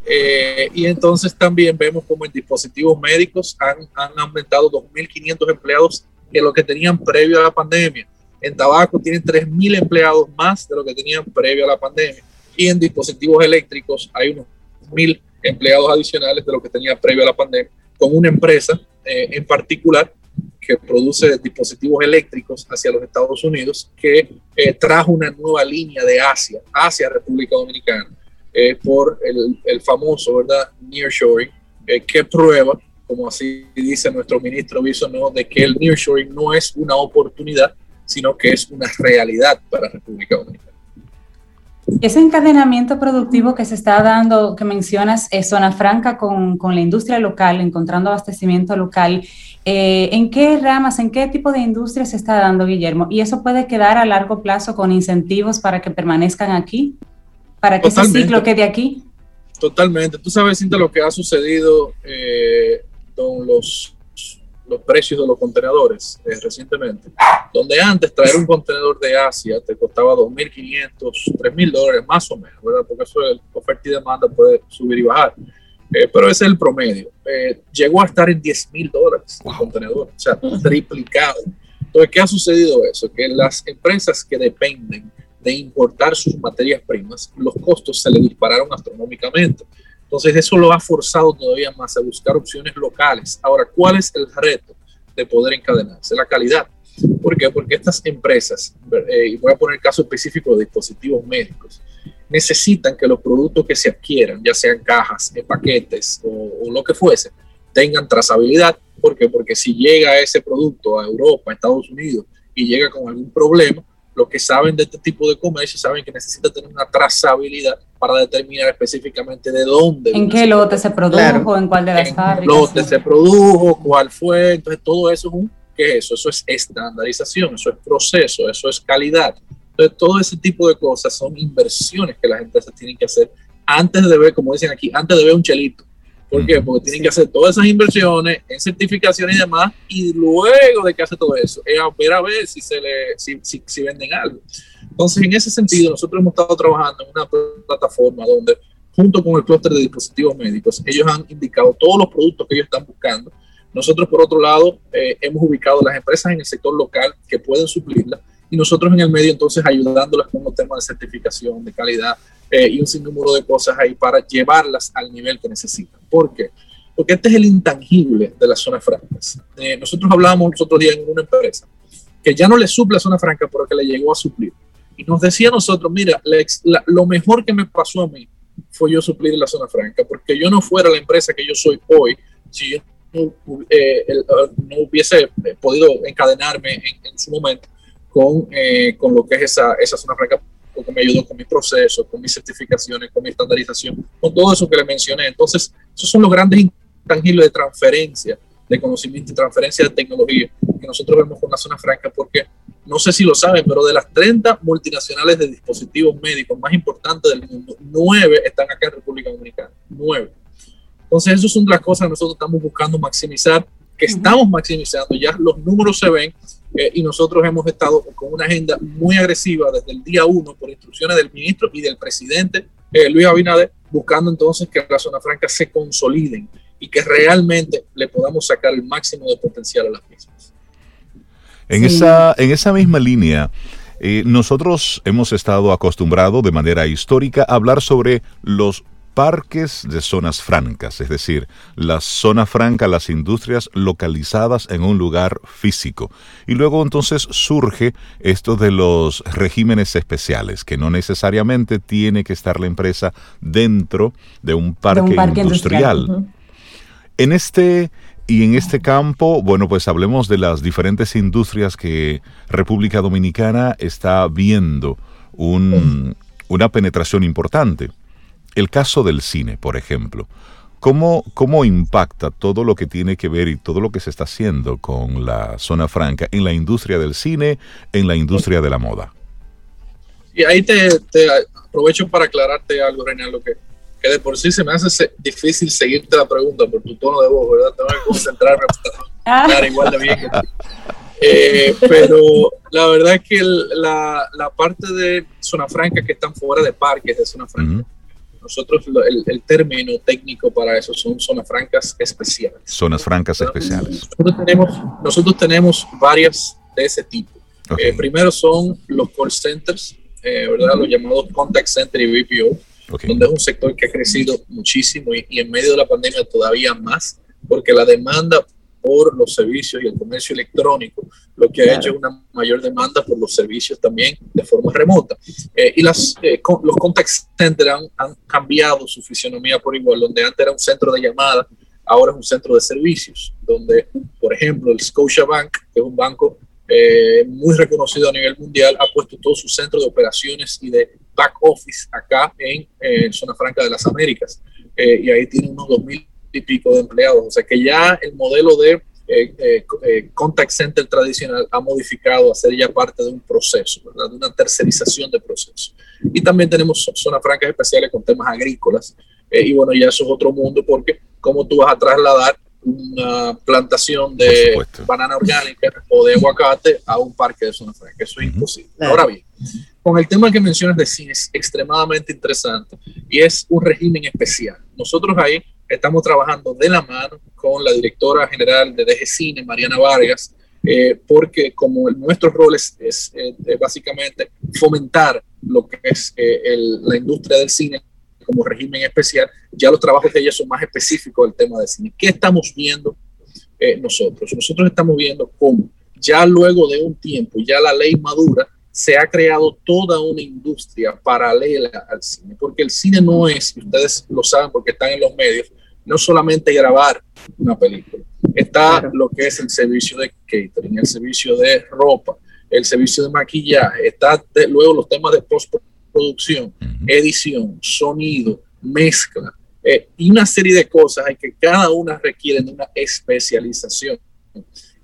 Eh, y entonces también vemos como en dispositivos médicos han, han aumentado 2.500 empleados que lo que tenían previo a la pandemia. En tabaco tienen 3.000 empleados más de lo que tenían previo a la pandemia. Y en dispositivos eléctricos hay unos 1.000 empleados adicionales de lo que tenía previo a la pandemia, con una empresa eh, en particular que produce dispositivos eléctricos hacia los Estados Unidos, que eh, trajo una nueva línea de Asia, hacia República Dominicana, eh, por el, el, famoso, ¿verdad?, nearshoring, eh, que prueba, como así dice nuestro ministro ¿no?, de que el nearshoring no es una oportunidad, sino que es una realidad para República Dominicana. Ese encadenamiento productivo que se está dando, que mencionas, es zona franca con, con, la industria local, encontrando abastecimiento local. Eh, ¿En qué ramas, en qué tipo de industria se está dando, Guillermo? ¿Y eso puede quedar a largo plazo con incentivos para que permanezcan aquí? ¿Para que Totalmente. ese ciclo quede aquí? Totalmente. Tú sabes, Cinta, lo que ha sucedido eh, con los los precios de los contenedores eh, recientemente, donde antes traer un contenedor de Asia te costaba 2.500, 3.000 dólares más o menos, ¿verdad? Porque eso es oferta y demanda puede subir y bajar. Eh, pero ese es el promedio. Eh, llegó a estar en 10.000 dólares el contenedor, o sea, triplicado. Entonces, ¿qué ha sucedido eso? Que las empresas que dependen de importar sus materias primas, los costos se le dispararon astronómicamente. Entonces eso lo ha forzado todavía más a buscar opciones locales. Ahora, ¿cuál es el reto de poder encadenarse? La calidad. ¿Por qué? Porque estas empresas, eh, y voy a poner el caso específico de dispositivos médicos, necesitan que los productos que se adquieran, ya sean cajas, eh, paquetes o, o, lo que fuese, tengan trazabilidad. ¿Por qué? Porque si llega ese producto a Europa, a Estados Unidos, y llega con algún problema, los que saben de este tipo de comercio saben que necesita tener una trazabilidad para determinar específicamente de dónde. ¿En qué lote se produjo? Claro. ¿En cuál de las ¿En fábricas? lote se produjo? ¿Cuál fue? Entonces, todo eso es un. ¿Qué es eso? Eso es estandarización, eso es proceso, eso es calidad. Entonces, todo ese tipo de cosas son inversiones que las empresas tienen que hacer antes de ver, como dicen aquí, antes de ver un chelito. ¿Por qué? Porque tienen que hacer todas esas inversiones en certificación y demás, y luego de que hace todo eso, es a ver a ver si, se le, si, si, si venden algo. Entonces, en ese sentido, nosotros hemos estado trabajando en una plataforma donde, junto con el clúster de dispositivos médicos, ellos han indicado todos los productos que ellos están buscando. Nosotros, por otro lado, eh, hemos ubicado las empresas en el sector local que pueden suplirla y nosotros en el medio, entonces, ayudándolas con los temas de certificación, de calidad, eh, y un sinnúmero de cosas ahí para llevarlas al nivel que necesitan. ¿Por qué? Porque este es el intangible de las zonas francas. Eh, nosotros hablábamos los otros días en una empresa que ya no le suple a zona franca, pero que le llegó a suplir. Y nos decía a nosotros, mira, la, la, lo mejor que me pasó a mí fue yo suplir la zona franca, porque yo no fuera la empresa que yo soy hoy si yo no, eh, el, no hubiese podido encadenarme en, en su momento con, eh, con, lo que es esa, esa zona franca porque me ayudó con mi proceso, con mis certificaciones, con mi estandarización, con todo eso que le mencioné. Entonces, esos son los grandes intangibles de transferencia de conocimiento y transferencia de tecnología que nosotros vemos con la zona franca, porque no sé si lo saben, pero de las 30 multinacionales de dispositivos médicos más importantes del mundo, nueve están acá en República Dominicana. Nueve. Entonces, eso son las cosas que nosotros estamos buscando maximizar, que estamos maximizando, ya los números se ven, eh, y nosotros hemos estado con una agenda muy agresiva desde el día uno por instrucciones del ministro y del presidente eh, Luis Abinader, buscando entonces que la zona franca se consoliden y que realmente le podamos sacar el máximo de potencial a las mismas. En, sí. esa, en esa misma línea, eh, nosotros hemos estado acostumbrados de manera histórica a hablar sobre los parques de zonas francas, es decir, la zona franca, las industrias localizadas en un lugar físico. Y luego entonces surge esto de los regímenes especiales, que no necesariamente tiene que estar la empresa dentro de un parque, de un parque industrial. industrial. Uh -huh. En este y en este campo, bueno, pues hablemos de las diferentes industrias que República Dominicana está viendo un, una penetración importante. El caso del cine, por ejemplo. ¿Cómo, ¿Cómo impacta todo lo que tiene que ver y todo lo que se está haciendo con la zona franca en la industria del cine, en la industria de la moda? Y ahí te, te aprovecho para aclararte algo, Reinaldo, que, que de por sí se me hace se, difícil seguirte la pregunta por tu tono de voz, ¿verdad? Tengo que concentrarme para hablar igual de bien. Eh, pero la verdad es que la, la, parte de zona franca que están fuera de parques de zona franca, nosotros el, el, término técnico para eso son zonas francas especiales. Zonas francas especiales. Nosotros tenemos, nosotros tenemos varias de ese tipo. Eh, primero son los call centers, eh, ¿verdad? Los llamados contact center y BPO, donde es un sector que ha crecido muchísimo y, y en medio de la pandemia todavía más, porque la demanda por los servicios y el comercio electrónico, lo que ha hecho es una mayor demanda por los servicios también de forma remota. Eh, y las, eh, los contact centers han, han, cambiado su fisionomía por igual, donde antes era un centro de llamada, ahora es un centro de servicios, donde, por ejemplo, el Scotiabank, que es un banco eh, muy reconocido a nivel mundial, ha puesto todo su centro de operaciones y de back office acá en Zona Franca de las Américas. y ahí tiene unos 2.000 y pico de empleados. O sea que ya el modelo de eh, eh, eh, contact center tradicional ha modificado a ser ya parte de un proceso, ¿verdad? de una tercerización de proceso. Y también tenemos zonas francas especiales con temas agrícolas. y bueno, ya eso es otro mundo porque cómo tú vas a trasladar una plantación de banana orgánica o de aguacate a un parque de zona franca. Eso es imposible. Ahora bien, con el tema que mencionas de cine es extremadamente interesante y es un régimen especial. Nosotros ahí estamos trabajando de la mano con la directora general de DG Cine, Mariana Vargas, eh, porque como nuestro rol es, eh, básicamente fomentar lo que es eh, la industria del cine como régimen especial, ya los trabajos de ella son más específicos del tema del cine. ¿Qué estamos viendo nosotros? Nosotros estamos viendo cómo ya luego de un tiempo, ya la ley madura, se ha creado toda una industria paralela al cine, porque el cine no es, ustedes lo saben porque están en los medios, no solamente grabar una película, está lo que es el servicio de catering, el servicio de ropa, el servicio de maquillaje, está luego los temas de postproducción, edición, sonido, mezcla eh, y una serie de cosas hay que cada una requieren de una especialización.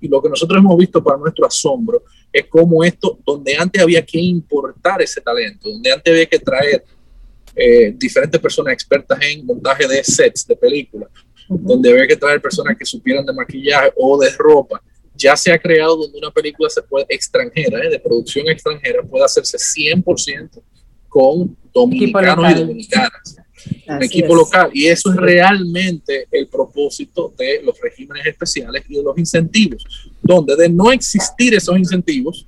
Y lo que nosotros hemos visto para nuestro asombro es como esto, donde antes había que importar ese talento, donde antes había que traer eh, diferentes personas expertas en montaje de sets de películas, donde había que traer personas que supieran de maquillaje o de ropa. Ya se ha creado donde una película se puede extranjera, eh, de producción extranjera, puede hacerse 100% con dominicanos y dominicanas. un equipo local. Y eso es realmente el propósito de los regímenes especiales y de los incentivos, donde de no existir esos incentivos,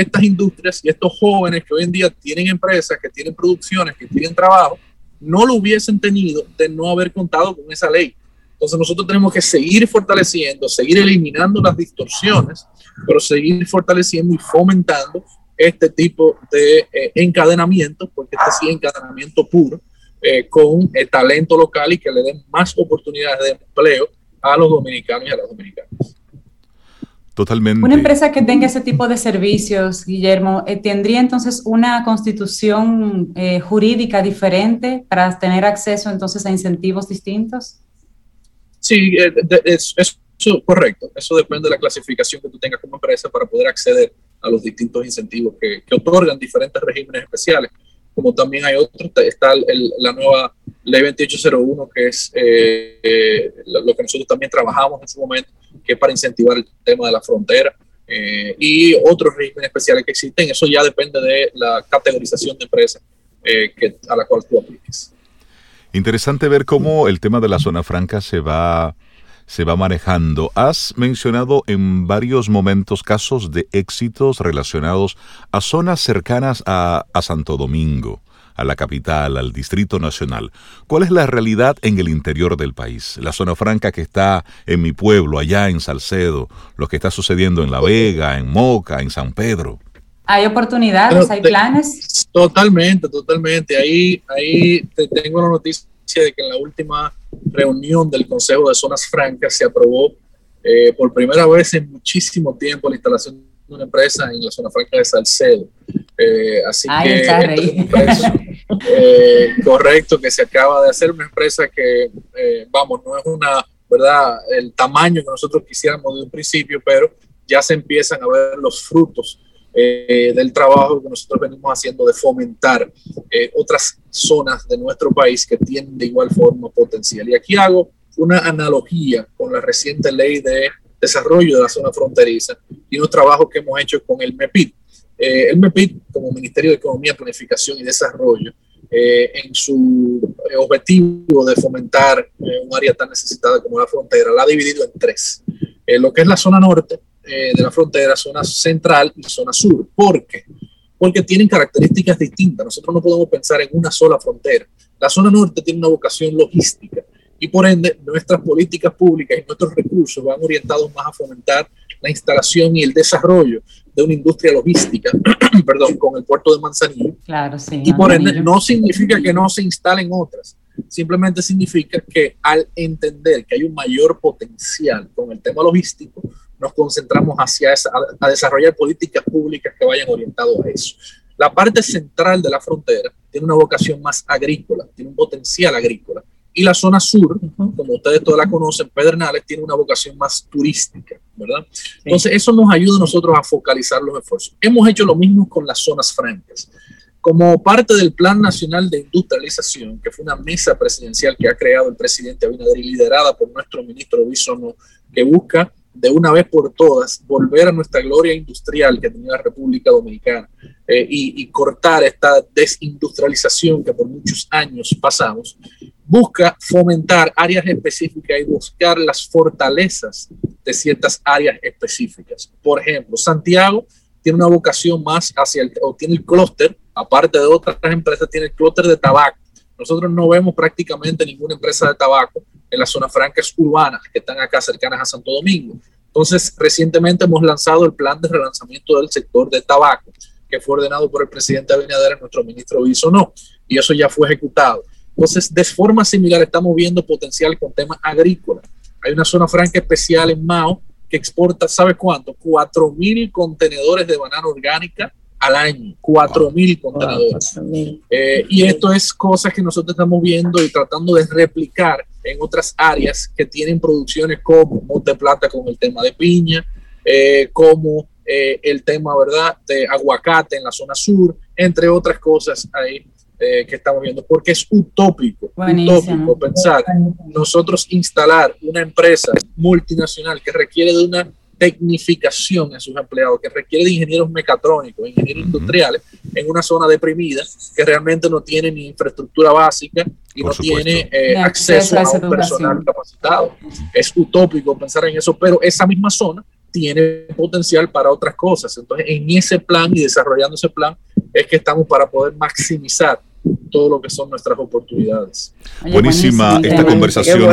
estas industrias y estos jóvenes que hoy en día tienen empresas, que tienen producciones, que tienen trabajo, no lo hubiesen tenido de no haber contado con esa ley. Entonces nosotros tenemos que seguir fortaleciendo, seguir eliminando las distorsiones, pero seguir fortaleciendo y fomentando este tipo de eh, encadenamiento, porque este sí es encadenamiento puro, eh, con el talento local y que le den más oportunidades de empleo a los dominicanos y a las dominicanas. Totalmente. Una empresa que tenga ese tipo de servicios, Guillermo, eh, ¿tendría entonces una constitución eh, jurídica diferente para tener acceso entonces a incentivos distintos? Sí, eh, es, correcto. Eso depende de la clasificación que tú tengas como empresa para poder acceder a los distintos incentivos que, otorgan diferentes regímenes especiales. Como también hay otros, está la nueva ley 2801, que es lo que nosotros también trabajamos en su momento, que es para incentivar el tema de la frontera. Eh, y otros regímenes especiales que existen, eso ya depende de la categorización de empresa eh, a la cual tú apliques. Interesante ver cómo el tema de la zona franca se va, se va manejando. Has mencionado en varios momentos casos de éxitos relacionados a zonas cercanas a Santo Domingo a la capital, al Distrito Nacional. ¿Cuál es la realidad en el interior del país? La zona franca que está en mi pueblo, allá en Salcedo, lo que está sucediendo en La Vega, en Moca, en San Pedro. ¿Hay oportunidades? ¿Hay planes? Totalmente, totalmente. Ahí, ahí te tengo la noticia de que en la última reunión del Consejo de Zonas Francas se aprobó eh, por primera vez en muchísimo tiempo la instalación una empresa en la zona franca de Salcedo. Eh, así que eh, correcto que se acaba de hacer una empresa que, eh, vamos, no es una, ¿verdad? El tamaño que nosotros quisiéramos de un principio, pero ya se empiezan a ver los frutos del trabajo que nosotros venimos haciendo de fomentar otras zonas de nuestro país que tienen de igual forma potencial. Y aquí hago una analogía con la reciente ley de desarrollo de la zona fronteriza y unos trabajos que hemos hecho con el MEPID. Eh, el MEPID, como Ministerio de Economía, Planificación y Desarrollo, eh, en su eh, objetivo de fomentar un área tan necesitada como la frontera, la ha dividido en tres. lo que es la zona norte de la frontera, zona central y zona sur. ¿Por qué? Porque tienen características distintas. Nosotros no podemos pensar en una sola frontera. La zona norte tiene una vocación logística y por ende nuestras políticas públicas y nuestros recursos van orientados más a fomentar la instalación y el desarrollo de una industria logística, perdón, con el puerto de Manzanillo. Claro, sí. Y por ende no significa que no se instalen otras, simplemente significa que al entender que hay un mayor potencial con el tema logístico, nos concentramos hacia esa, a, desarrollar políticas públicas que vayan orientadas a eso. La parte central de la frontera tiene una vocación más agrícola, tiene un potencial agrícola y la zona sur, como ustedes todas la conocen, Pedernales, tiene una vocación más turística, ¿verdad? Entonces, eso nos ayuda a nosotros a focalizar los esfuerzos. Hemos hecho lo mismo con las zonas francas. Como parte del Plan Nacional de Industrialización, que fue una mesa presidencial que ha creado el presidente Abinader y liderada por nuestro ministro Bisono, que busca de una vez por todas volver a nuestra gloria industrial que tenía la República Dominicana eh, y, cortar esta desindustrialización que por muchos años pasamos, busca fomentar áreas específicas y buscar las fortalezas de ciertas áreas específicas. Por ejemplo, Santiago tiene una vocación más hacia el, o tiene el clúster, aparte de otras empresas, tiene el clúster de tabaco. Nosotros no vemos prácticamente ninguna empresa de tabaco en las zonas francas urbanas que están acá cercanas a Santo Domingo. Entonces, recientemente hemos lanzado el plan de relanzamiento del sector de tabaco, que fue ordenado por el presidente Abinader, nuestro ministro no y eso ya fue ejecutado. Entonces, de forma similar, estamos viendo potencial con temas agrícolas. Hay una zona franca especial en Mao que exporta, ¿sabe cuánto? 4 mil contenedores de banana orgánica al año. 4 mil contenedores. Eh, y esto es cosas que nosotros estamos viendo y tratando de replicar en otras áreas que tienen producciones como Monte Plata con el tema de piña, eh, como eh, el tema, ¿verdad?, de aguacate en la zona sur, entre otras cosas ahí eh, que estamos viendo, porque es utópico, utópico pensar nosotros instalar una empresa multinacional que requiere de una tecnificación en sus empleados, que requiere de ingenieros mecatrónicos, ingenieros industriales, en una zona deprimida que realmente no tiene ni infraestructura básica y no tiene eh, acceso a un personal capacitado. Es utópico pensar en eso, pero esa misma zona tiene potencial para otras cosas. Entonces, en ese plan y desarrollando ese plan, es que estamos para poder maximizar todo lo que son nuestras oportunidades. Buenísima esta conversación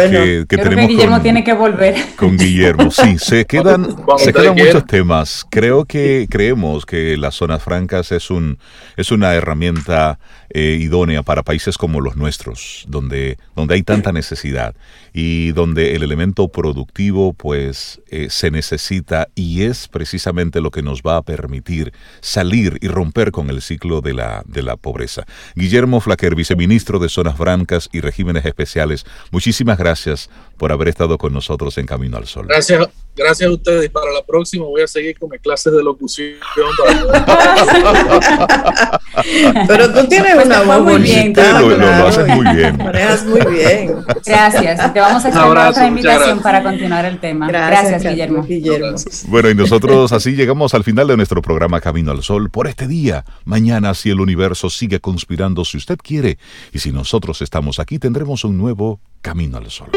que, tenemos Guillermo con, tiene que volver. Con Guillermo, sí, se quedan, se quedan muchos temas. Creo que creemos que las zonas francas es, un, es una herramienta eh, idónea para países como los nuestros, donde, donde hay tanta necesidad y donde el elemento productivo pues eh, se necesita y es precisamente lo que nos va a permitir salir y romper con el ciclo de la, de la pobreza. Guillermo Flaquer, viceministro de Zonas Francas y Regímenes Especiales, muchísimas gracias por haber estado con nosotros en Camino al Sol. Gracias, gracias a ustedes. Para la próxima voy a seguir con mis clases de locución. Pero tú tienes una voz muy bien. Lo, lo, haces muy bien. Manejas muy bien. Gracias. Te vamos a hacer otra invitación para continuar el tema. Gracias, Guillermo. Guillermo. Bueno, y nosotros así llegamos al final de nuestro programa Camino al Sol por este día. Mañana, si el universo sigue conspirando, si usted quiere, y si nosotros estamos aquí, tendremos un nuevo Camino al Sol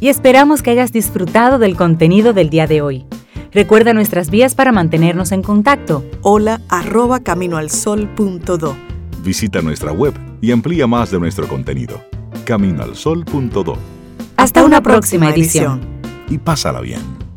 y esperamos que hayas disfrutado del contenido del día de hoy. Recuerda nuestras vías para mantenernos en contacto. Hola arroba caminoalsol.do. Visita nuestra web y amplía más de nuestro contenido. Caminoalsol.do. Hasta, una, próxima, edición. Y pásala bien.